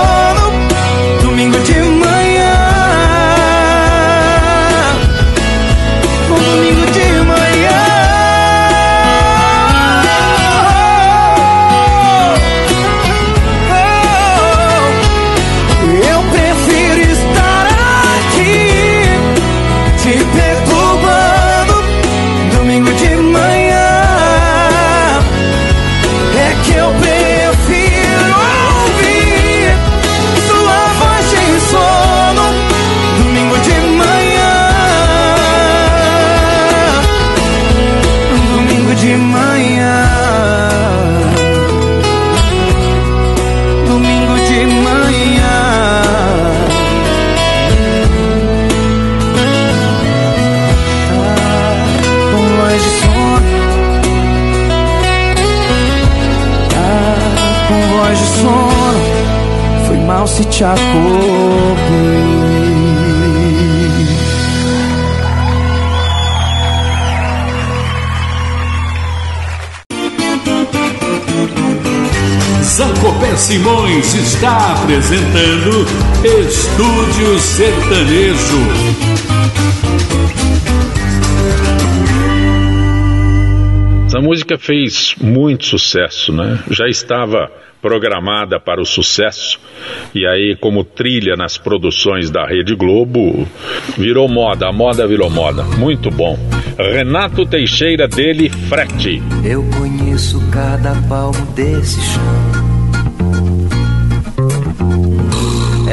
apresentando Estúdio Sertanejo. Essa música fez muito sucesso, né? Já estava programada para o sucesso e aí como trilha nas produções da Rede Globo virou moda, a moda virou moda. Muito bom. Renato Teixeira dele, Frete. Eu conheço cada palmo desse chão.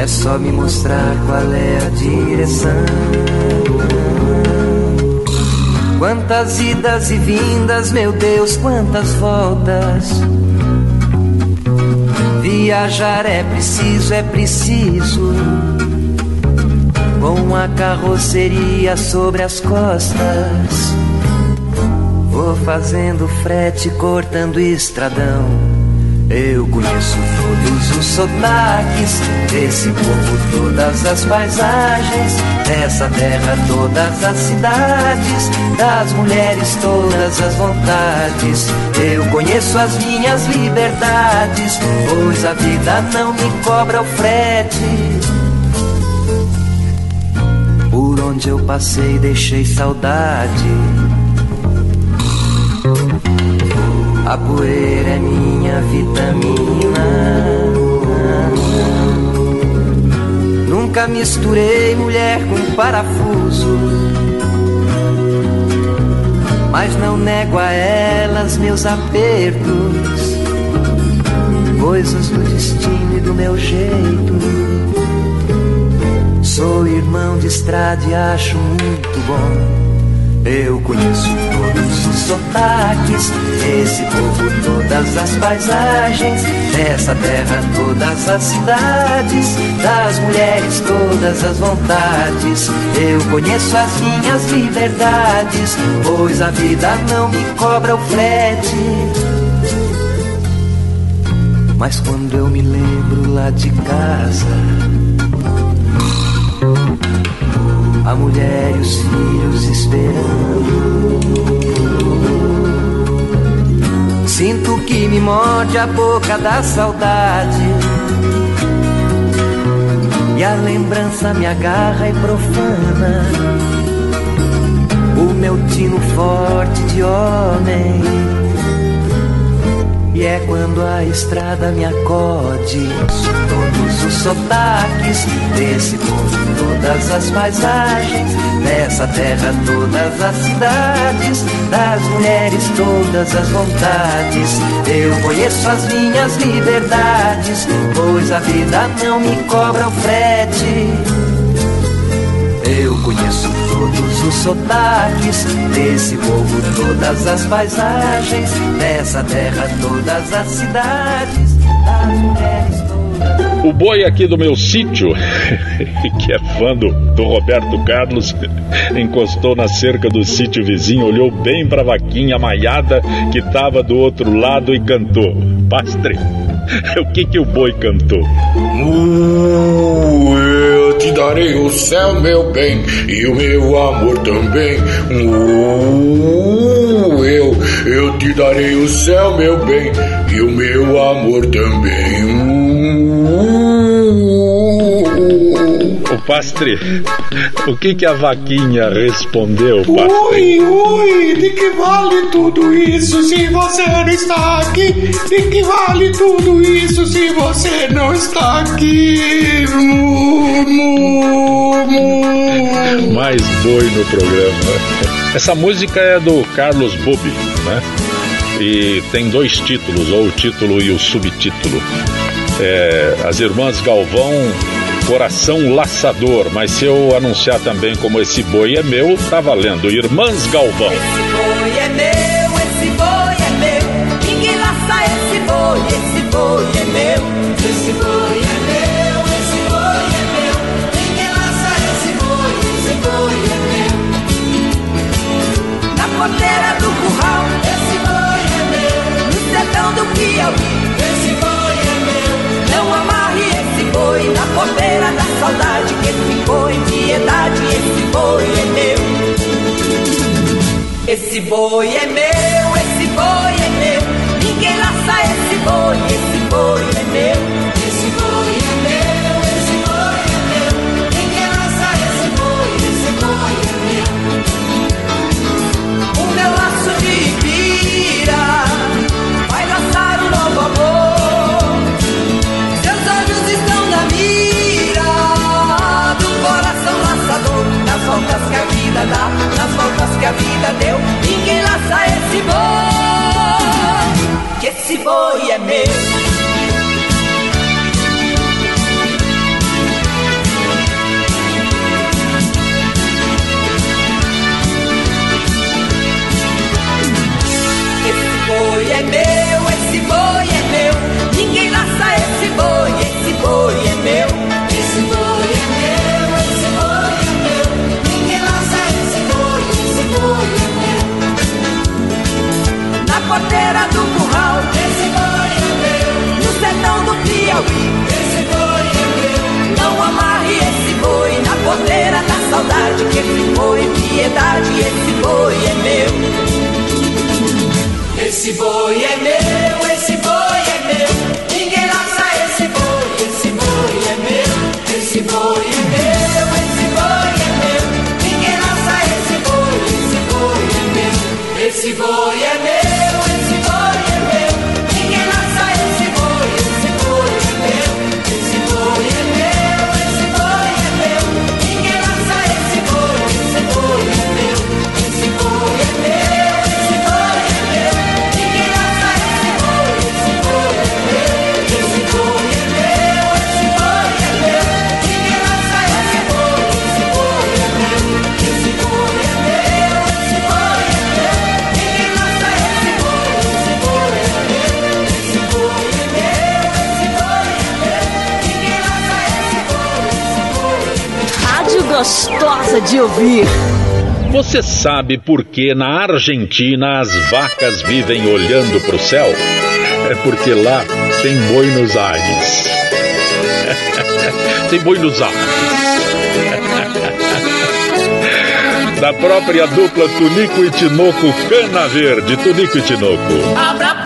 É só me mostrar qual é a direção. Quantas idas e vindas, meu Deus, quantas voltas. Viajar é preciso, é preciso. Com a carroceria sobre as costas. Vou fazendo frete, cortando estradão. Eu conheço todos os sotaques desse povo, todas as paisagens, dessa terra, todas as cidades, das mulheres, todas as vontades. Eu conheço as minhas liberdades, pois a vida não me cobra o frete. onde eu passei deixei saudade. A poeira é minha vitamina. Nunca misturei mulher com parafuso. Mas não nego a elas meus apertos, coisas do destino e do meu jeito. Sou irmão de estrada e acho muito bom eu conheço todos os sotaques, esse povo, todas as paisagens, dessa terra, todas as cidades, das mulheres, todas as vontades. Eu conheço as minhas liberdades, pois a vida não me cobra o frete. Mas quando eu me lembro lá de casa, a mulher e os filhos esperando. Sinto que me morde a boca da saudade. E a lembrança me agarra e profana o meu tino forte de homem. E é quando a estrada me acode. Todos os sotaques desse povo Todas as paisagens dessa terra Todas as cidades Das mulheres, todas as vontades. Eu conheço as minhas liberdades Pois a vida não me cobra o frete eu conheço todos os sotaques desse povo, todas as paisagens, dessa terra, todas as cidades, das mulheres todas. O boi aqui do meu sítio, que é fã do, do, Roberto Carlos, encostou na cerca do sítio vizinho, olhou bem para a vaquinha maiada que estava do outro lado e cantou: Pastre, o que que o boi cantou? Uh, eu te darei o céu, meu bem, e o meu amor também. Uh, eu, eu te darei o céu, meu bem, e o meu amor também. Uh, pastre, o que que a vaquinha respondeu, pastre? Ui, ui, de que vale tudo isso se você não está aqui? De que vale tudo isso se você não está aqui? Mu, mu, mu. Mais boi no programa. Essa música é do Carlos Bobi, né? E tem dois títulos, ou o título e o subtítulo. É, As Irmãs Galvão Coração Laçador, mas se eu anunciar também como esse boi é meu, tá valendo. Irmãs Galvão. Esse boi é meu, esse boi é meu. Ninguém laça esse boi, esse boi é meu. Esse boi é meu, esse boi é meu. Ninguém laça esse boi, esse boi é meu. Na porteira do curral, esse boi é meu. No sertão do Piauí, porteira da saudade que ficou em piedade. Esse boi é meu. Esse boi é meu, esse boi é meu. Ninguém laça esse boi, esse boi é meu. Dá, nas voltas que a vida deu. Ninguém laça esse boi, que esse boi é meu. Esse boi é meu, esse boi é meu. Ninguém laça esse boi, esse boi é porteira do curral, esse boi é meu. No sertão do Piauí, Você sabe por que na Argentina as vacas vivem olhando para o céu? É porque lá tem Buenos Aires. tem Buenos Aires. da própria dupla Tunico e Tinoco Cana Verde. Tunico e Tinoco. Abra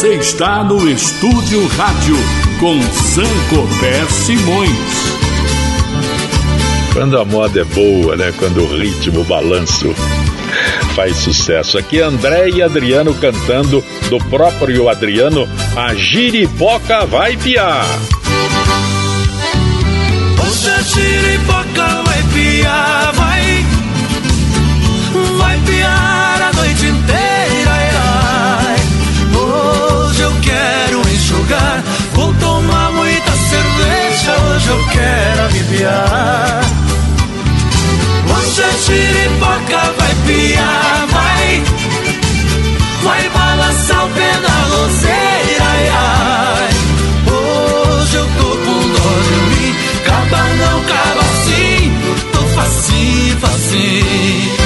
Você está no Estúdio Rádio com Sancopé Simões. Quando a moda é boa, né? Quando o ritmo, o balanço faz sucesso. Aqui André e Adriano cantando do próprio Adriano, a giripoca vai piar. Hoje a giripoca vai piar, vai Vai piar a noite inteira, Hoje eu quero aliviar. Hoje a giripoca vai piar, vai. Vai balançar o pé na roseira, ai, ai. Hoje eu tô com dó de mim. Caba não, caba sim. Tô facinho, facinho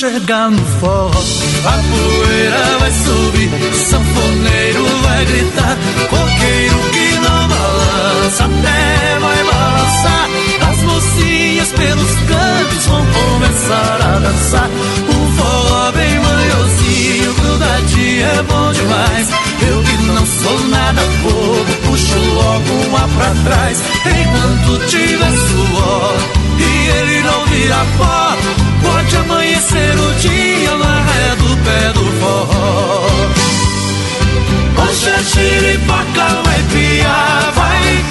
Chegar no forró A poeira vai subir Sanfoneiro vai gritar Coqueiro que não balança Até vai balançar As mocinhas pelos cantos Vão começar a dançar Um forró bem manhosinho Grudadinho é bom demais Eu que não sou nada bobo Puxo logo pra trás enquanto tiver suor e ele não vira pó. Pode amanhecer o dia na ré do pé do forró. Hoje a chiripaca vai piar, vai,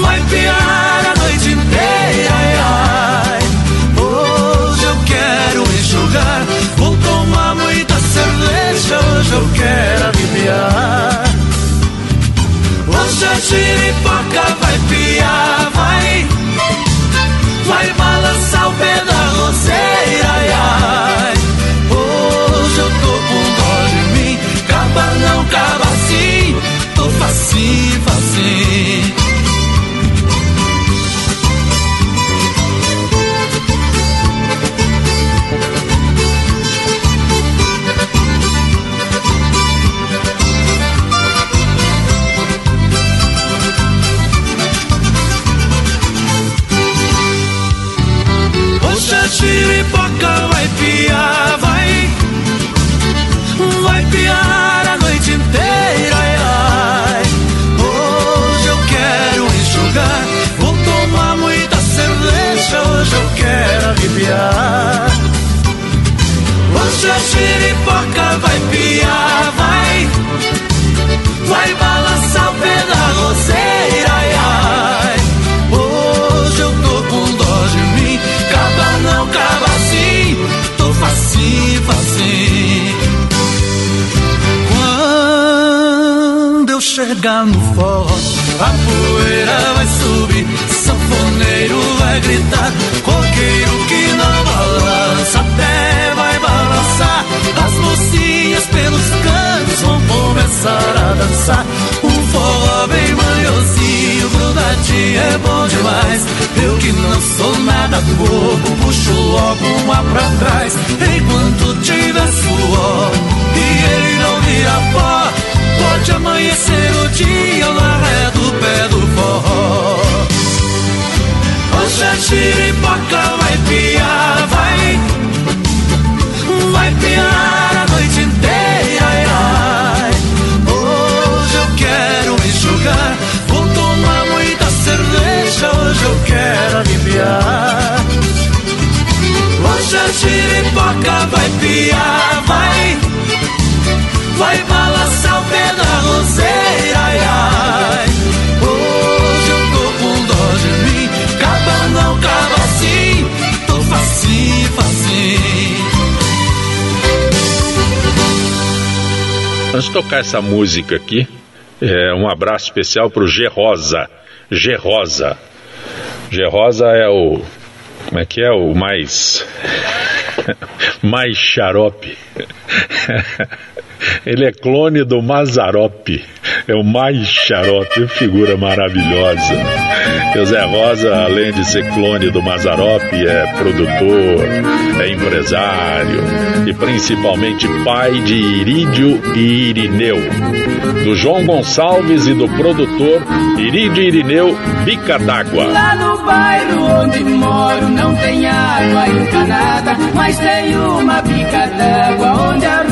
vai piar a noite inteira. Ai, ai. Hoje eu quero enxugar, vou tomar muita cerveja. Hoje eu quero aliviar. Hoje a chiripaca vai piar, chegar no forró. A poeira vai subir Sanfoneiro vai gritar. Coqueiro que não balança Até vai balançar. As mocinhas pelos cantos Vão começar a dançar. Um forró bem manhosinho Grudadinho é bom demais. Eu que não sou nada bobo Puxo logo uma pra trás. Enquanto tiver suor E ele não vira pó Pode amanhecer o dia na ré do pé do forró. Hoje a chiripoca vai piar, vai. Vai piar a noite inteira, ai, ai. Hoje eu quero enxugar Vou tomar muita cerveja Hoje eu quero aliviar. Hoje a chiripoca vai piar, Vai Antes de tocar essa música aqui, é, um abraço especial pro G Rosa. G Rosa. G Rosa é o. Como é que é? O mais. mais xarope. Ele é clone do Mazarope. É o mais xarope, figura maravilhosa. O Zé Rosa, além de ser clone do Mazarope, é produtor, é empresário e principalmente pai de Irídio e Irineu. Do João Gonçalves e do produtor Irídio Irineu Bica d'Água. Lá no bairro onde moro não tem água encanada, mas tem uma bica d'água onde arrumo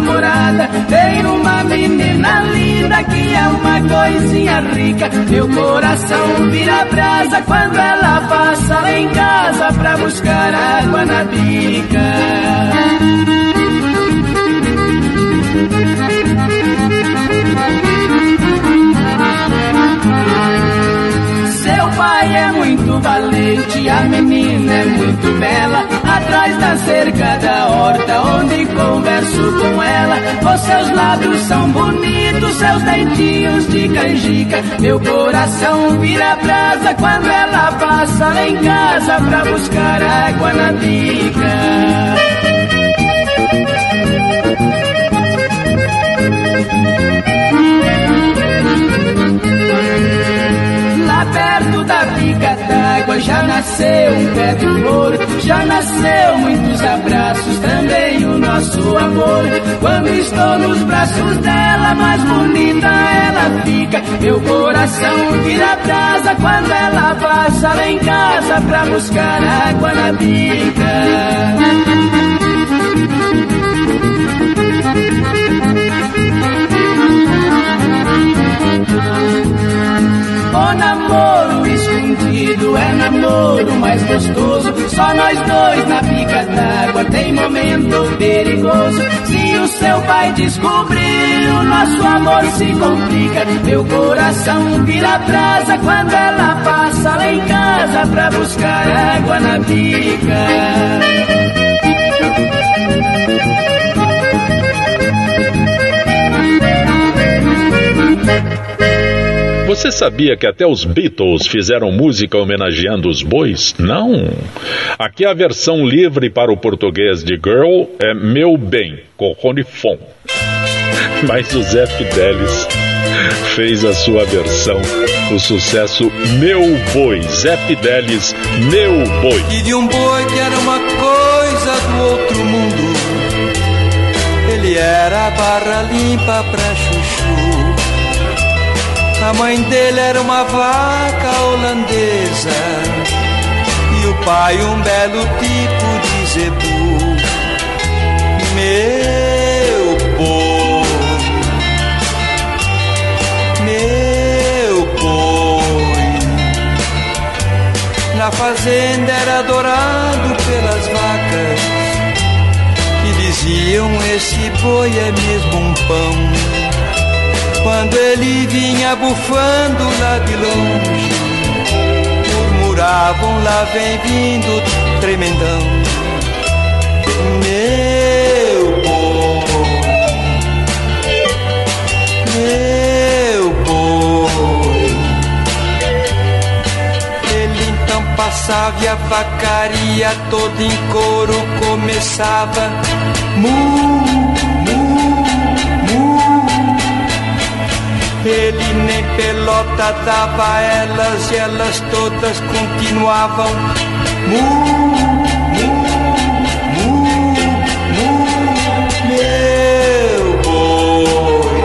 namorada. Tem uma menina linda que é uma coisinha rica. Meu coração vira brasa quando ela passa lá em casa pra buscar água na bica. Pai é muito valente, a menina é muito bela. Atrás da cerca da horta, onde converso com ela. Os seus lábios são bonitos, seus dentinhos de canjica. Meu coração vira brasa quando ela passa lá em casa pra buscar água na bica. Lá perto da bica d'água já nasceu um pé de flor, já nasceu muitos abraços, também o nosso amor. Quando estou nos braços dela, mais bonita ela fica. Meu coração vira brasa quando ela passa lá em casa pra buscar água na bica. O namoro escondido é namoro mais gostoso. Só nós dois na pica d'água tem momento perigoso. Se o seu pai descobrir, o nosso amor se complica. Meu coração vira brasa quando ela passa lá em casa pra buscar água na pica. Você sabia que até os Beatles fizeram música homenageando os bois? Não. Aqui a versão livre para o português de Girl é Meu Bem, com Rony Fon. Mas o Zé Fidelis fez a sua versão, o sucesso Meu Boi. Zé Fidelis, Meu Boi. E de um boi que era uma coisa do outro mundo. Ele era barra limpa pra. A mãe dele era uma vaca holandesa e o pai um belo tipo de zebu. Meu boi, meu boi. Na fazenda era adorado pelas vacas que diziam: Esse boi é mesmo um pão. Quando ele vinha bufando lá de longe, murmuravam lá vem vindo tremendão. Meu boi, meu boi. Ele então passava e a vacaria toda em couro começava. Mu, Ele nem pelota dava a elas e elas todas continuavam. Mu, mu, mu, mu, meu boi,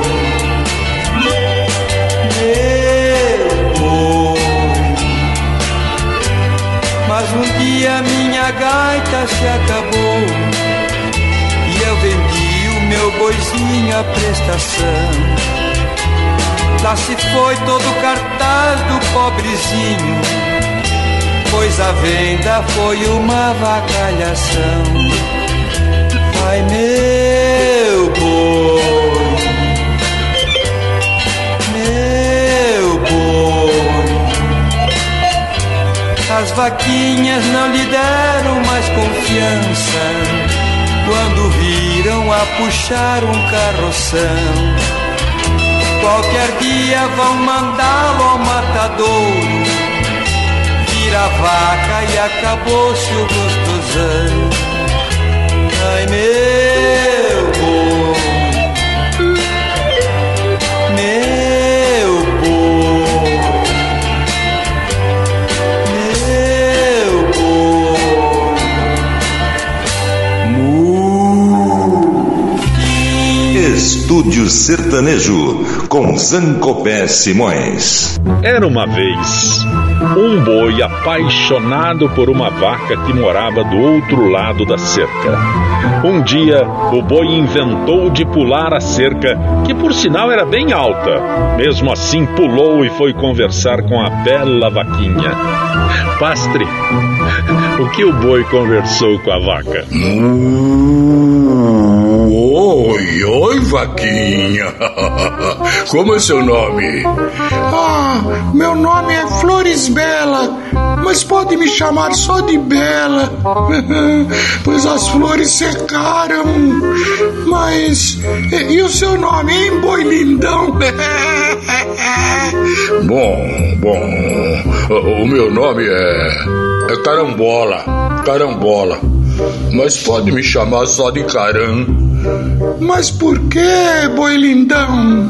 meu boi. Mas um dia minha gaita se acabou e eu vendi o meu boizinho à prestação. Lá se foi todo o cartaz do pobrezinho, pois a venda foi uma vacalhação. Ai meu boi, meu boi, as vaquinhas não lhe deram mais confiança quando viram a puxar um carroção. Qualquer dia vão mandá-lo ao matadouro. Vira vaca e acabou-se o gostosão. Ai meu boi, meu. Estúdio Sertanejo com Zancopé Simões. Era uma vez um boi apaixonado por uma vaca que morava do outro lado da cerca. Um dia, o boi inventou de pular a cerca, que por sinal era bem alta. Mesmo assim, pulou e foi conversar com a bela vaquinha. Pastre, o que o boi conversou com a vaca? Oi, vaquinha. Como é seu nome? Ah, meu nome é Flores Bela, mas pode me chamar só de Bela, pois as flores secaram. Mas e, o seu nome, hein, boi lindão? bom, bom, o meu nome é, é Carambola, Carambola, mas pode me chamar só de Caram. Mas por que, boi lindão?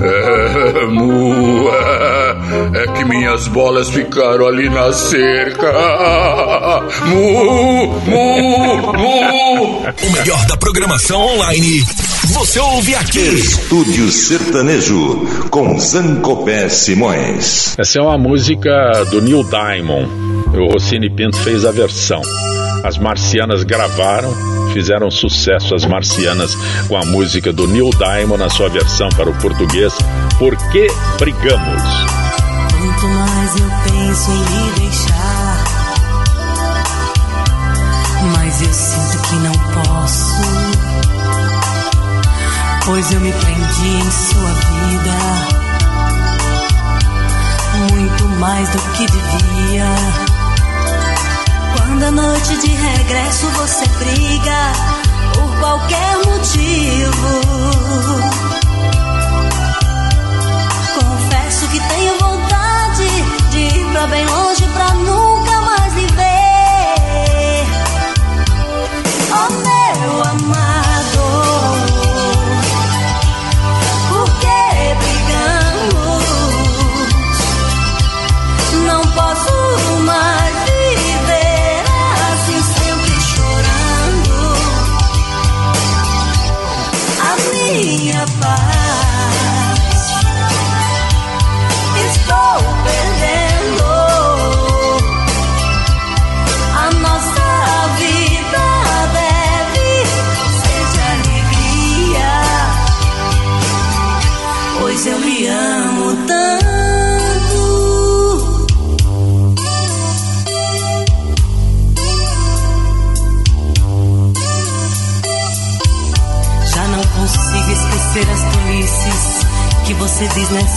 É, mu, é, é, que minhas bolas ficaram ali na cerca. Mu, mu, mu. O melhor da programação online. Você ouve aqui. Estúdio Sertanejo com Zancopé Simões. Essa é uma música do Neil Diamond. O Rossini Pinto fez a versão. As marcianas gravaram fizeram sucesso as marcianas com a música do Neil Diamond na sua versão para o português Por que Brigamos? Quanto mais eu penso em me deixar, Mas eu sinto que não posso, pois eu me prendi em sua vida muito mais do que devia. Quando a noite de regresso você briga por qualquer motivo. Confesso que tenho vontade de ir pra bem longe pra nunca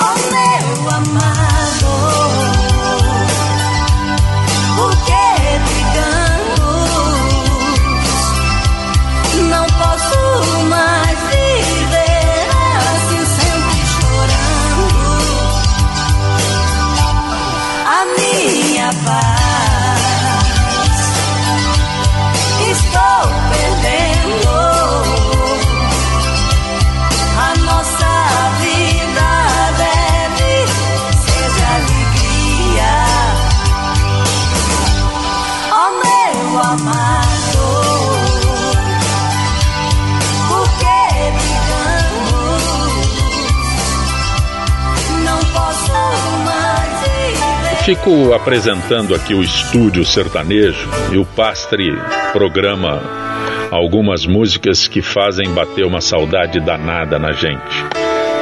Oh, meu amado, Fico apresentando aqui o estúdio sertanejo e o Pastre programa algumas músicas que fazem bater uma saudade danada na gente.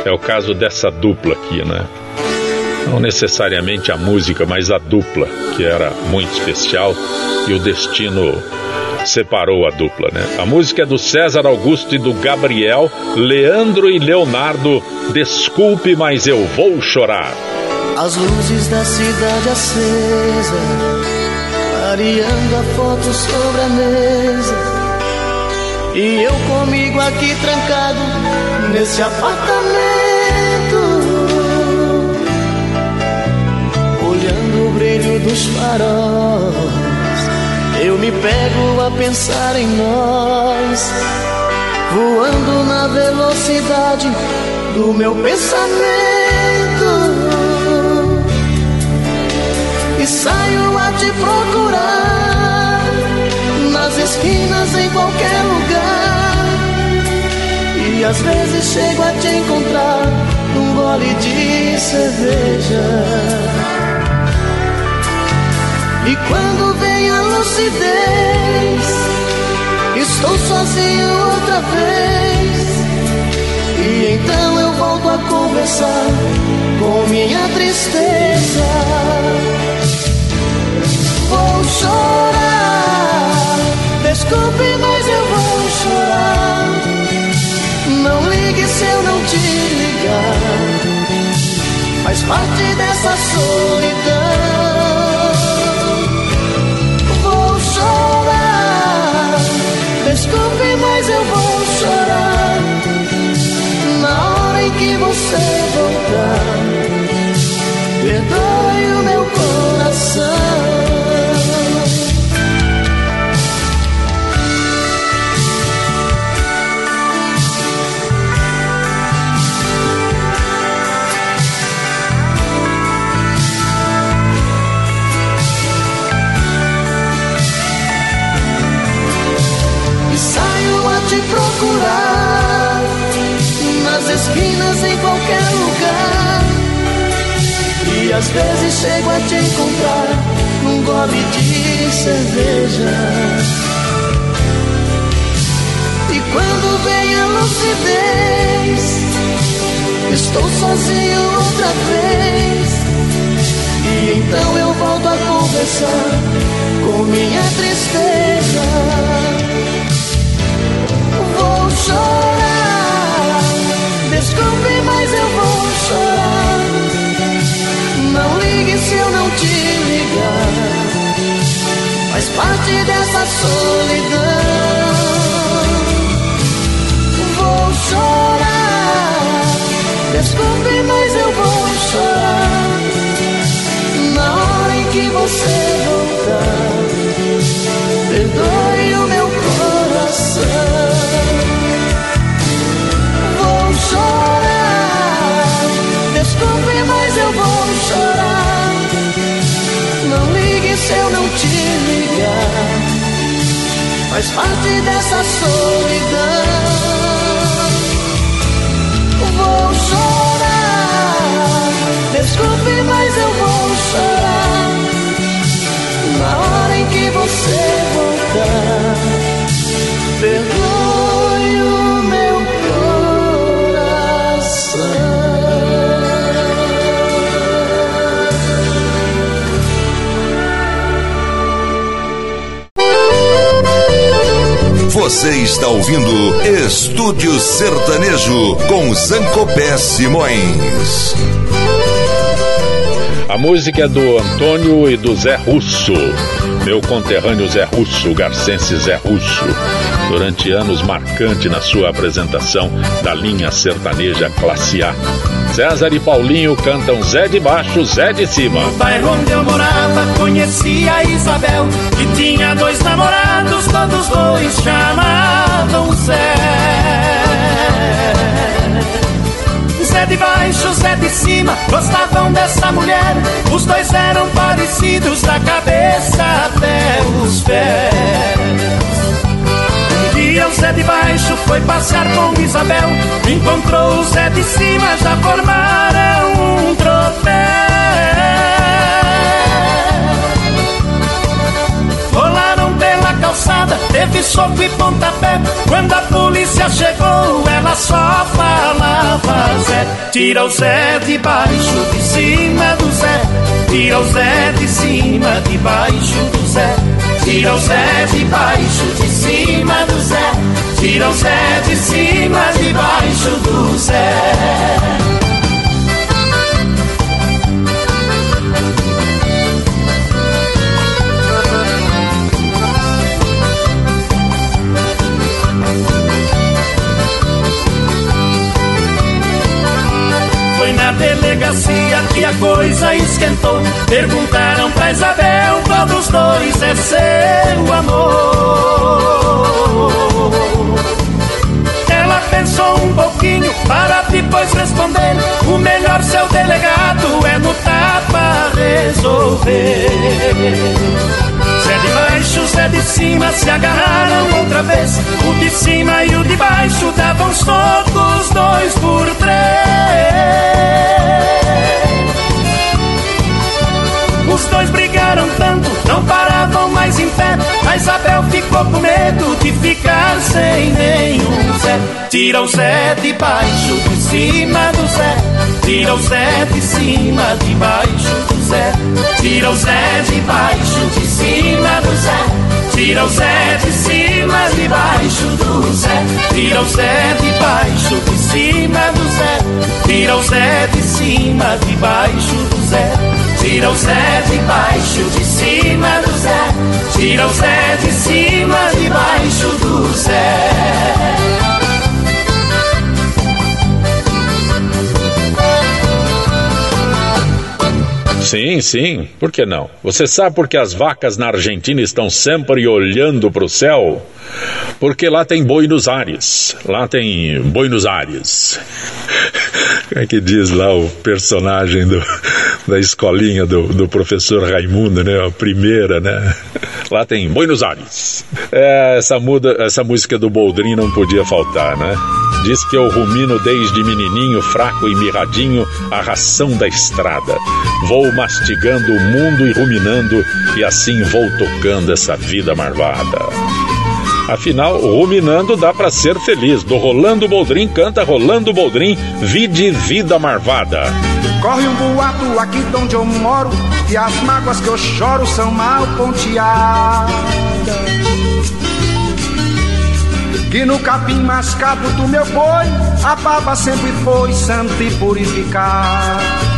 É o caso dessa dupla aqui, né? Não necessariamente a música, mas a dupla, que era muito especial e o destino separou a dupla, né? A música é do César Augusto e do Gabriel, Leandro e Leonardo. Desculpe, mas eu vou chorar. As luzes da cidade acesa, clareando a foto sobre a mesa. E eu comigo aqui trancado nesse apartamento, olhando o brilho dos faróis. Eu me pego a pensar em nós, voando na velocidade do meu pensamento saio a te procurar nas esquinas em qualquer lugar. E às vezes chego a te encontrar num gole de cerveja. E quando vem a lucidez, estou sozinho outra vez. E então eu volto a conversar com minha tristeza. Vou chorar, desculpe, mas eu vou chorar. Não ligue se eu não te ligar, faz parte dessa solidão. Vou chorar, desculpe, mas eu vou chorar. Na hora em que você voltar, perdoe o meu procurar nas esquinas, em qualquer lugar. E às vezes chego a te encontrar num gole de cerveja. E quando vem a lucidez, estou sozinho outra vez. E então eu volto a conversar com minha tristeza. Vou chorar, desculpe, mas eu vou chorar. Não ligue se eu não te ligar, faz parte dessa solidão. Vou chorar, desculpe, mas eu vou chorar. Na hora em que você voltar, perdoe o meu desculpe, mas eu vou chorar. Não ligue se eu não te ligar, faz parte dessa solidão. Você está ouvindo Estúdio Sertanejo com Zancopé Simões. A música é do Antônio e do Zé Russo. Meu conterrâneo Zé Russo, garcense Zé Russo. Durante anos marcante na sua apresentação da linha sertaneja classe A. César e Paulinho cantam Zé de baixo, Zé de cima. No bairro onde eu morava, conheci a Isabel, que tinha dois namorados, todos dois chamavam Zé. Zé de baixo, Zé de cima, gostavam dessa mulher. Os dois eram parecidos da cabeça até os pés. Dia o Zé de baixo foi passear com Isabel, encontrou o Zé de cima, já formaram um tropel. Rolaram pela calçada, teve soco e pontapé. Quando a polícia chegou, ela só falava Zé. Tira o Zé de baixo, de cima do Zé. Tira o Zé de cima, de baixo do Zé. Tira o Zé de baixo, de cima do Zé. Tira o Zé de cima, de baixo do Zé. Delegacia que a coisa esquentou. Perguntaram pra Isabel qual dos dois é seu amor. Ela pensou um pouquinho para depois responder. O melhor seu delegado é no tapa resolver. Zé de baixo, Zé de cima se agarraram outra vez. O de cima e o de baixo davam socos dois por três. Os dois brigaram tanto, não paravam mais em pé. A Isabel ficou com medo de ficar sem nenhum Zé. Tira o Zé de baixo, de cima do Zé. Tira o Zé de cima, de baixo Zé. Tira o Zé de baixo, de cima do Zé. Tira o Zé de cima, de baixo do Zé. Tira o Zé de baixo, de cima do Zé. Tira o Zé de cima, de baixo do Zé. Tira o Zé de baixo, de cima do Zé. Tira o Zé de cima, de baixo do Zé. Sim, sim, por que não? Você sabe por que as vacas na Argentina estão sempre olhando para o céu? Porque lá tem boi nos ares. Lá tem boi nos ares. Como é que diz lá o personagem do, da escolinha do, do professor Raimundo, né? A primeira, né? Lá tem Buenos Aires. É, essa, muda, essa música do Boldrin não podia faltar, né? Diz que eu rumino desde menininho, fraco e mirradinho, a ração da estrada. Vou mastigando o mundo e ruminando, e assim vou tocando essa vida marvada. Afinal, ruminando dá para ser feliz. Do Rolando Boldrin canta Rolando Boldrin, Vide Vida Marvada. Corre um boato aqui de onde eu moro, e as mágoas que eu choro são mal ponteadas. Que no capim mascado do meu boi, a baba sempre foi santa e purificada.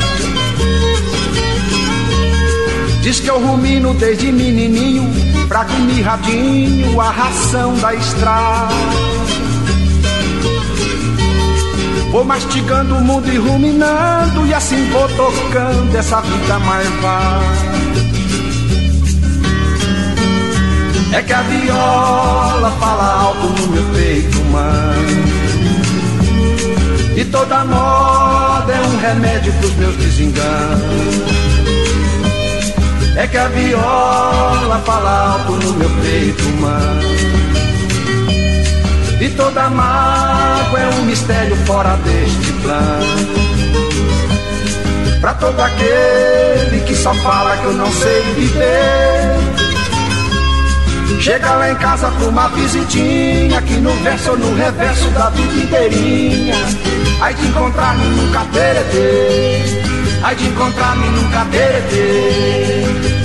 Diz que eu rumino desde menininho, fraco e mirradinho, a ração da estrada. Vou mastigando o mundo e ruminando, e assim vou tocando essa vida marvada. É que a viola fala alto no meu peito, mano. E toda moda é um remédio pros meus desenganos. É que a viola fala alto no meu peito, mano. E toda mágoa é um mistério fora deste plano. Pra todo aquele que só fala que eu não sei viver. Chega lá em casa pra uma visitinha, aqui no verso ou no reverso da vida inteirinha. Aí de encontrar-me nunca perder, aí de encontrar-me nunca perder.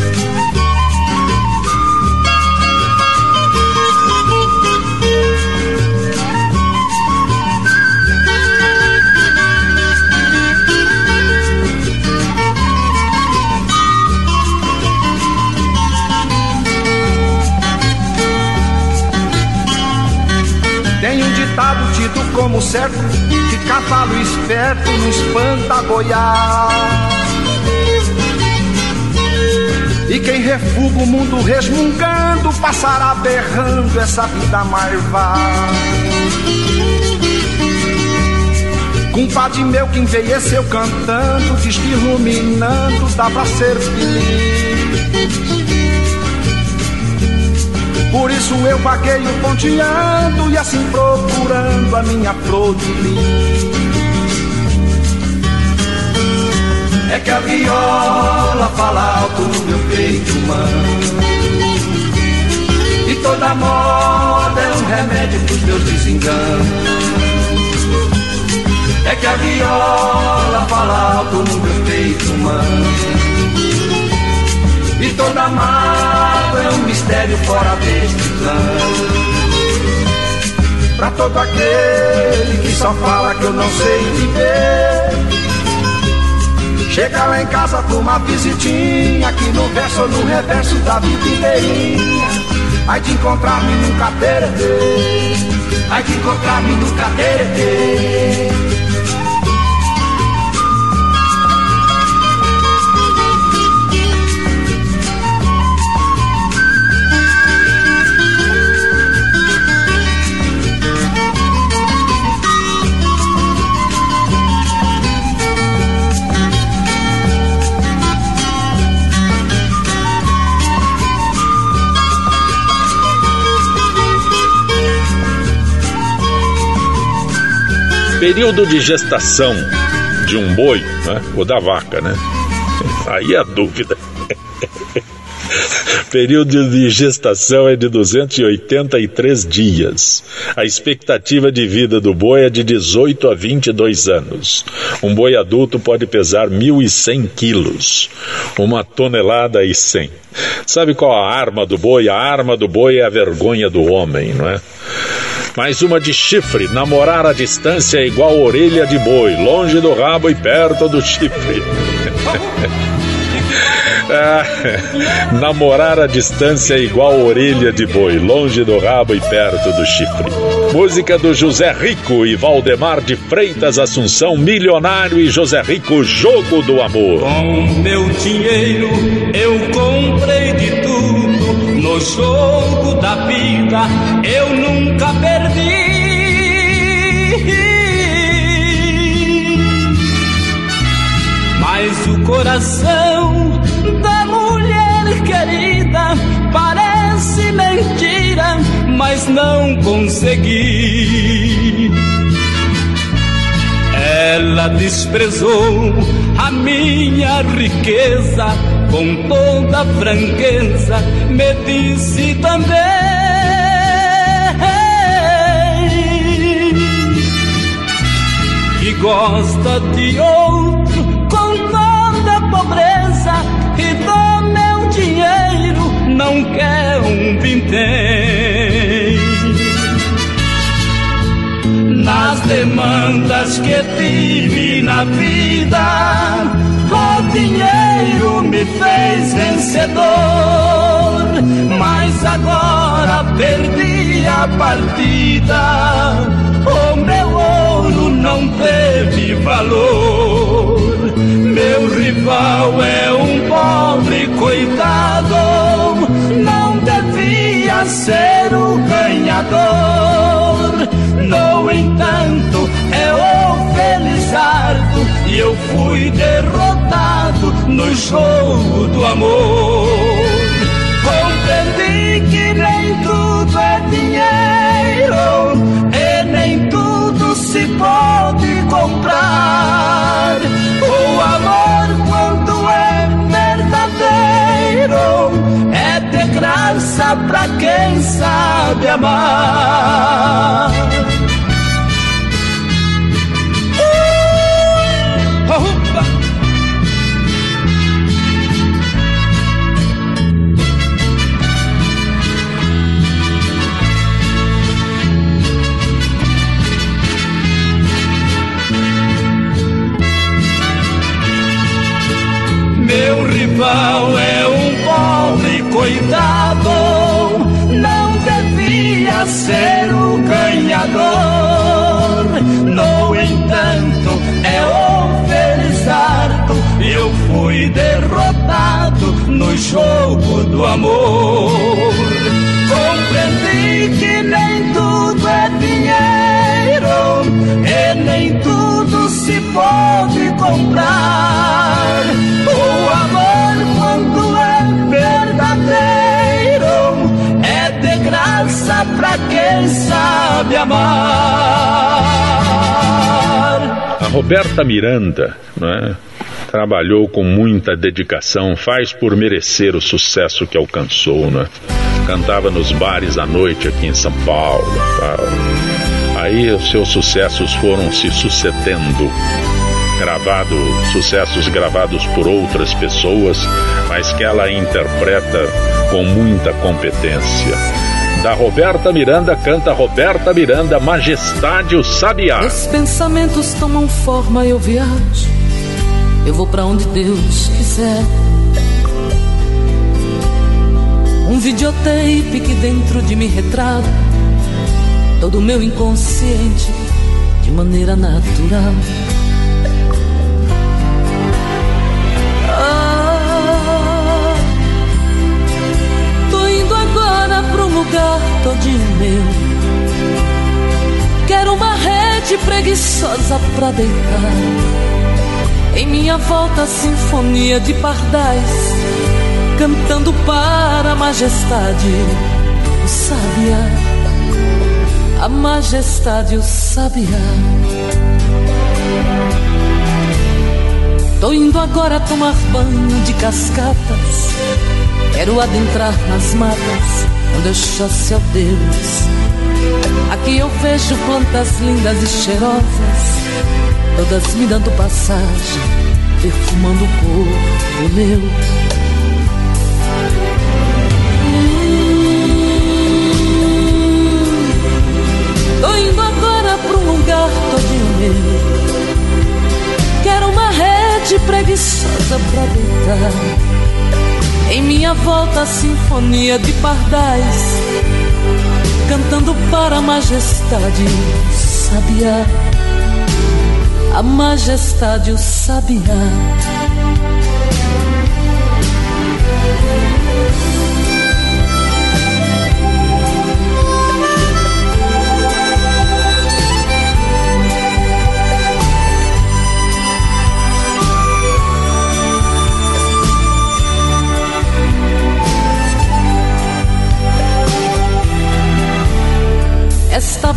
ditado tido como certo cavalo esperto não espanta goiás. E quem refuga o mundo resmungando passará berrando essa vida marvada. Compadre meu que envelheceu cantando, diz que ruminando dá pra ser feliz. Por isso eu vagueio ponteando e assim procurando a minha flor de. É que a viola fala alto no meu peito humano. E toda moda é um remédio pros meus desenganos. É que a viola fala alto no meu peito humano. E toda mágoa é um mistério fora deste plano. Pra todo aquele que só fala que eu não sei viver. Chega lá em casa pra uma visitinha, aqui no verso ou no reverso da vida inteirinha. Ai de encontrar-me nunca perder, ai de encontrar-me nunca perder. Período de gestação de um boi, né, ou da vaca, né? Aí é a dúvida. período de gestação é de 283 dias. A expectativa de vida do boi é de 18 a 22 anos. Um boi adulto pode pesar 1.100 quilos, uma tonelada e 100. Sabe qual a arma do boi? A arma do boi é a vergonha do homem, não é? Mais uma de chifre. Namorar à distância é igual orelha de boi, longe do rabo e perto do chifre. ah, namorar à distância é igual orelha de boi, longe do rabo e perto do chifre. Música do José Rico e Valdemar de Freitas Assunção, Milionário e José Rico, Jogo do Amor. Com meu dinheiro eu comprei de tudo no jogo da vida, eu nunca perdi. Mas o coração da mulher querida parece mentira, mas não consegui. Ela desprezou a minha riqueza com toda franqueza, me disse também gosta de outro com toda pobreza e do meu dinheiro não quer um vintém. Nas demandas que tive na vida, o dinheiro me fez vencedor. Mas agora perdi a partida, o meu não teve valor. Meu rival é um pobre coitado, não devia ser o ganhador. No entanto, é o Felizardo e eu fui derrotado no jogo do amor. Compreendi que nem tudo é dinheiro pode comprar. O amor, quando é verdadeiro, é de graça pra quem sabe amar. É um pobre coitado, não devia ser o ganhador. No entanto, é o Felizardo, eu fui derrotado no jogo do amor. Amar. A Roberta Miranda, não é? Trabalhou com muita dedicação, faz por merecer o sucesso que alcançou, né? Cantava nos bares à noite aqui em São Paulo, tal. Aí os seus sucessos foram se sucedendo gravado, sucessos gravados por outras pessoas, mas que ela interpreta com muita competência. Da Roberta Miranda canta Roberta Miranda, Majestade o Sabiá. Os pensamentos tomam forma, eu viajo. Eu vou para onde Deus quiser. Um videotape que dentro de mim retrata todo o meu inconsciente de maneira natural. Lugar todinho meu. Quero uma rede preguiçosa pra deitar. Em minha volta, sinfonia de pardais, cantando para a majestade, o sabiá, a majestade, o sabiá. Tô indo agora tomar banho de cascatas, quero adentrar nas matas, chosse ao Deus. Aqui eu vejo plantas lindas e cheirosas todas me dando passagem, perfumando o corpo meu. Tô indo agora pra um lugar todinho meu. Quero uma rede preguiçosa pra deitar. Em minha volta a sinfonia de pardais, cantando para a majestade sabiá a majestade o sabiá.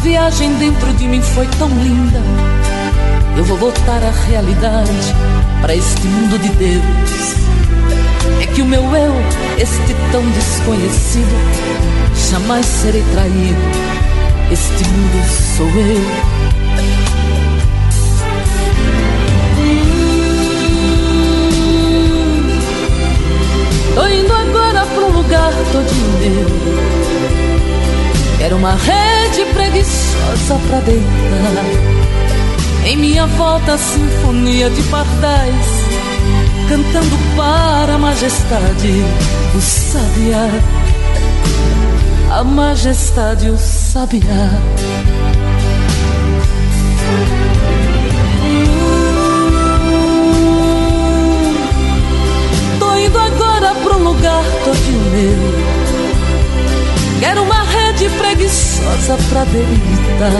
Viagem dentro de mim foi tão linda. Eu vou voltar à realidade, para este mundo de Deus. É que o meu eu, este tão desconhecido, jamais serei traído. Este mundo sou eu. Tô indo agora pra um lugar todo meu. Quero uma rede preguiçosa pra deitar. Em minha volta, a sinfonia de pardais, cantando para a majestade o sabiá. A majestade o sabiá. pra um lugar todo meu. Quero uma rede preguiçosa pra deitar.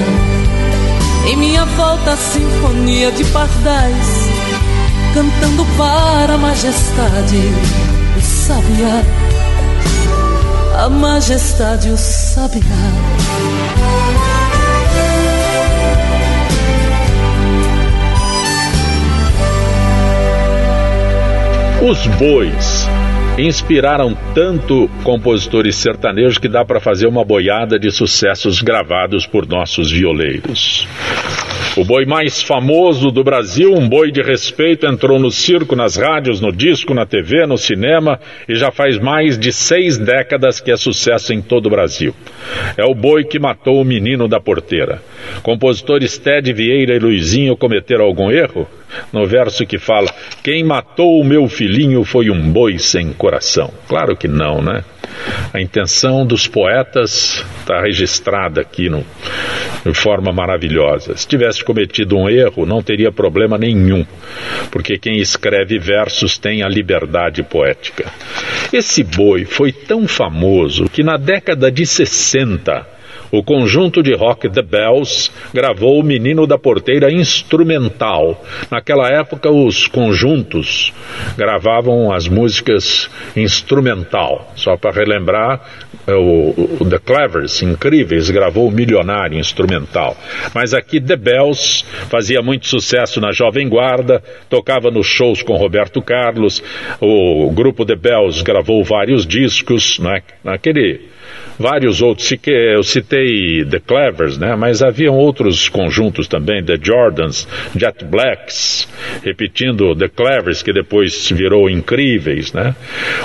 Em minha volta, a sinfonia de pardais, cantando para a majestade, o sabiá. A majestade, o sabiá. Os bois inspiraram tanto compositores sertanejos que dá para fazer uma boiada de sucessos gravados por nossos violeiros. O boi mais famoso do Brasil, um boi de respeito, entrou no circo, nas rádios, no disco, na TV, no cinema e já faz mais de seis décadas que é sucesso em todo o Brasil. É o boi que matou o menino da porteira. Compositores Ted Vieira e Luizinho cometeram algum erro? No verso que fala: Quem matou o meu filhinho foi um boi sem coração. Claro que não, né? A intenção dos poetas está registrada aqui no, de forma maravilhosa. Se tivesse cometido um erro, não teria problema nenhum, porque quem escreve versos tem a liberdade poética. Esse boi foi tão famoso que na década de 60 o conjunto de rock The Bells gravou O Menino da Porteira instrumental. Naquela época, os conjuntos gravavam as músicas instrumental. Só para relembrar, é, o, o, The Clevers, incríveis, gravou o Milionário instrumental. Mas aqui The Bells fazia muito sucesso na Jovem Guarda, tocava nos shows com Roberto Carlos. O grupo The Bells gravou vários discos, né? Naquele vários outros. Eu citei The Clevers, né? mas haviam outros conjuntos também, The Jordans, Jet Blacks, repetindo The Clevers, que depois virou Incríveis. Né?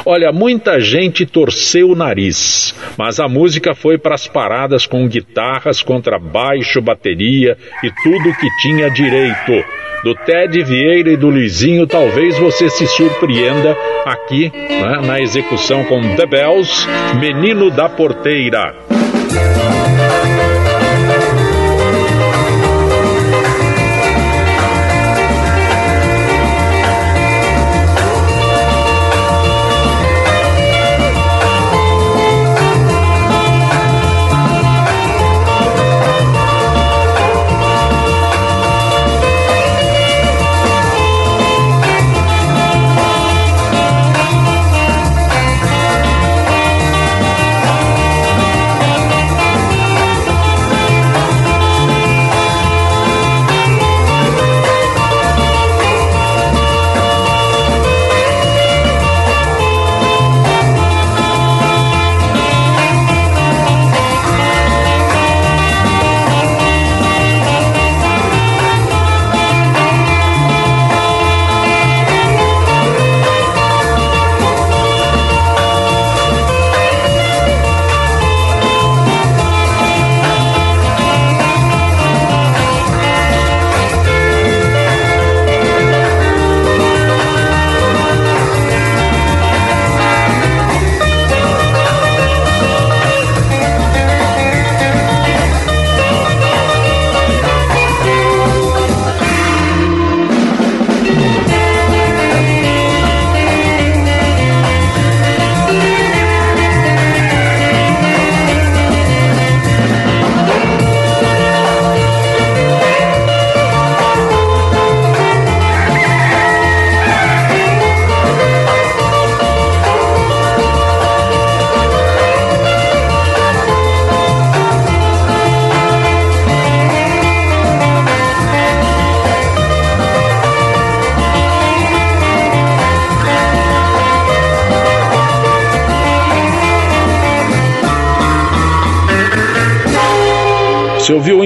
Olha, muita gente torceu o nariz, mas a música foi para as paradas com guitarras, contrabaixo, bateria e tudo que tinha direito do Ted Vieira e do Luizinho, talvez você se surpreenda aqui né, na execução com The Bells, Menino da Porteira.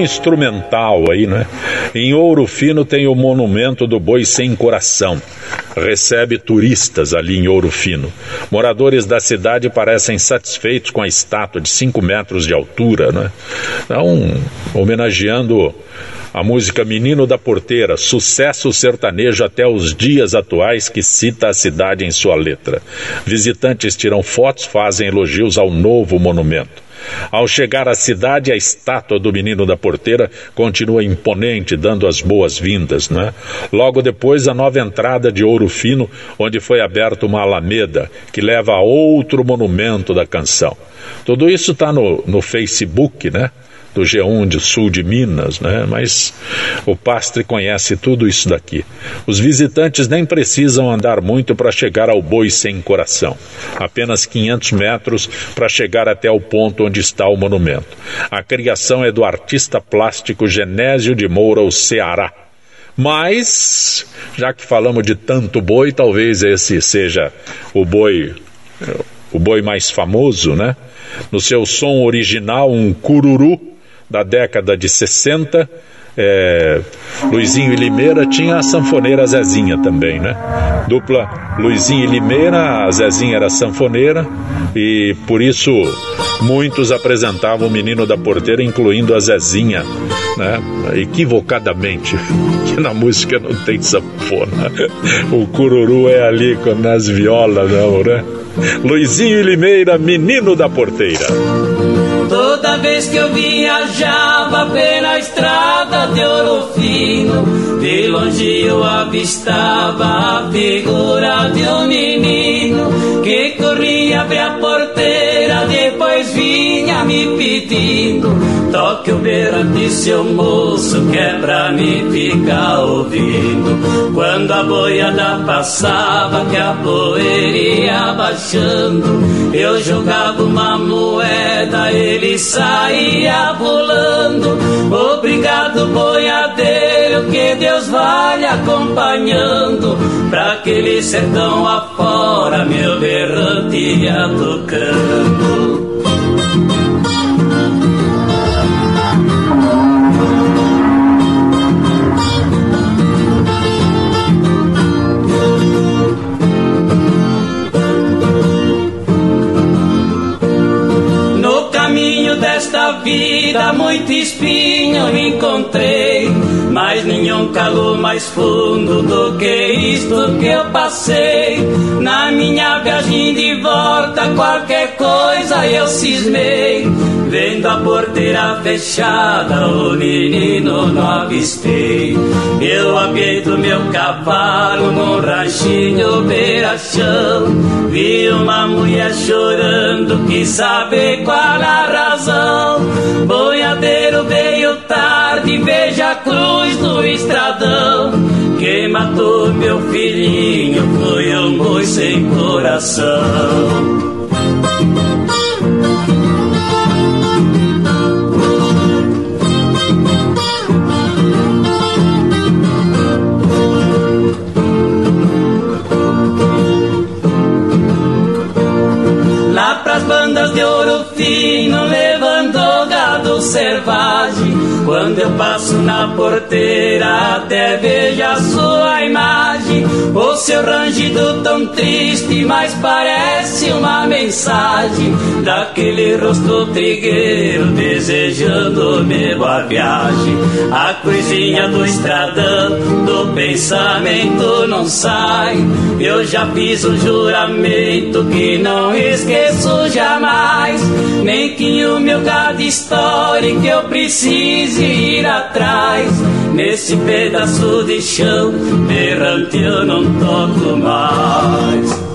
Instrumental aí, né? Em Ouro Fino tem o monumento do boi sem coração. Recebe turistas ali em Ouro Fino. Moradores da cidade parecem satisfeitos com a estátua de 5 metros de altura, né? Então, homenageando a música Menino da Porteira, sucesso sertanejo até os dias atuais que cita a cidade em sua letra. Visitantes tiram fotos, fazem elogios ao novo monumento. Ao chegar à cidade, a estátua do menino da porteira continua imponente, dando as boas-vindas, né? Logo depois, a nova entrada de Ouro Fino, onde foi aberta uma alameda que leva a outro monumento da canção. Tudo isso está no, no Facebook, né? Do G1 de sul de Minas, né? Mas o pastre conhece tudo isso daqui. Os visitantes nem precisam andar muito para chegar ao boi sem coração. Apenas 500 metros para chegar até o ponto onde está o monumento. A criação é do artista plástico Genésio de Moura, o Ceará. Mas, já que falamos de tanto boi, talvez esse seja o boi o boi mais famoso, né? No seu som original, um cururu da década de 60. É, Luizinho e Limeira tinha a sanfoneira Zezinha também, né? Dupla Luizinho e Limeira, a Zezinha era sanfoneira e por isso muitos apresentavam o Menino da Porteira, incluindo a Zezinha, né? Equivocadamente, que na música não tem sanfona. O cururu é ali nas violas, não, né? Luizinho e Limeira, Menino da Porteira. Toda vez que eu viajava pela estrada de ouro fino, de longe eu avistava a figura de um menino que corria abrir a porteira, vinha me pedindo Toque o berrante, seu moço, que é pra me ficar ouvindo. Quando a boiada passava, que a poeira ia baixando, eu jogava uma moeda, ele saía pulando. Obrigado, boiadeiro, que Deus vai acompanhando. Pra aquele sertão afora, meu berrante ia tocando. Vida muito espinho encontrei, mas nenhum calor mais fundo do que isto que eu passei. Na minha viagem de volta, qualquer coisa eu cismei. Vendo a porteira fechada, o menino não avistei. Eu do meu cavalo num ranchinho beira-chão. Vi uma mulher chorando, quis saber qual a razão. Boiadeiro veio tarde, veja a cruz do estradão. Quem matou meu filhinho foi um boi sem coração. Quando eu passo na porteira, até vejo a sua imagem. O seu rangido tão triste, mas parece uma mensagem daquele rosto trigueiro desejando-me boa viagem. A cruzinha do estradão, do pensamento não sai. Eu já fiz um juramento que não esqueço jamais. Nem que o meu gado histórico eu precise ir atrás. Nesse pedaço de chão, errante eu não toco mais.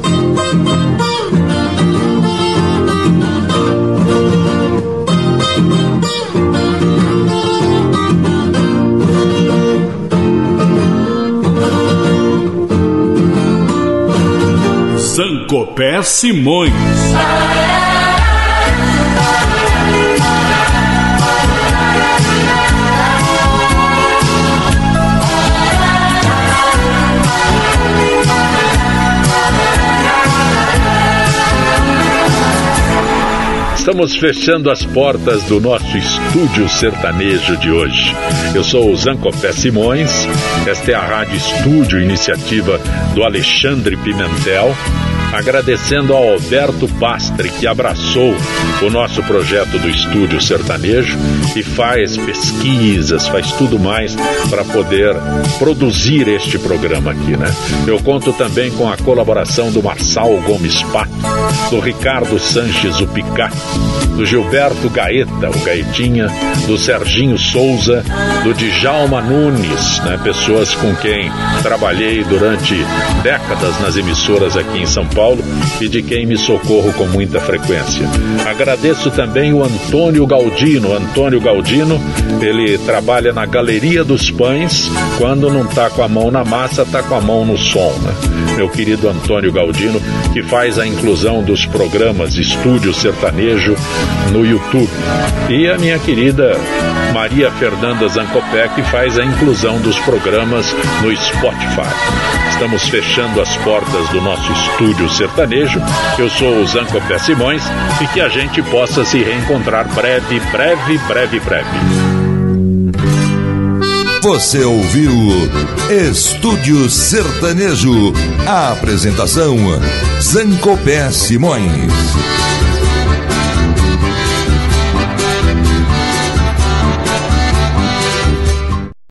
Sancopé Simões. Estamos fechando as portas do nosso estúdio sertanejo de hoje. Eu sou o Zancopé Simões, esta é a Rádio Estúdio, iniciativa do Alexandre Pimentel agradecendo ao Alberto Pastre que abraçou o nosso projeto do Estúdio Sertanejo e faz pesquisas, faz tudo mais para poder produzir este programa aqui, né? Eu conto também com a colaboração do Marçal Gomes Pato, do Ricardo Sanches o Picá, do Gilberto Gaeta, o Gaetinha, do Serginho Souza, do Djalma Nunes, né? Pessoas com quem trabalhei durante décadas nas emissoras aqui em São Paulo Paulo e de quem me socorro com muita frequência. Agradeço também o Antônio Galdino. Antônio Galdino, ele trabalha na Galeria dos Pães, quando não está com a mão na massa, está com a mão no som. Né? Meu querido Antônio Galdino, que faz a inclusão dos programas Estúdio Sertanejo no YouTube. E a minha querida Maria Fernanda Zancopé, que faz a inclusão dos programas no Spotify. Estamos fechando as portas do nosso estúdio sertanejo. Eu sou o Zancopé Simões e que a gente possa se reencontrar breve, breve, breve, breve. Você ouviu Estúdio Sertanejo. A apresentação Zancopé Simões.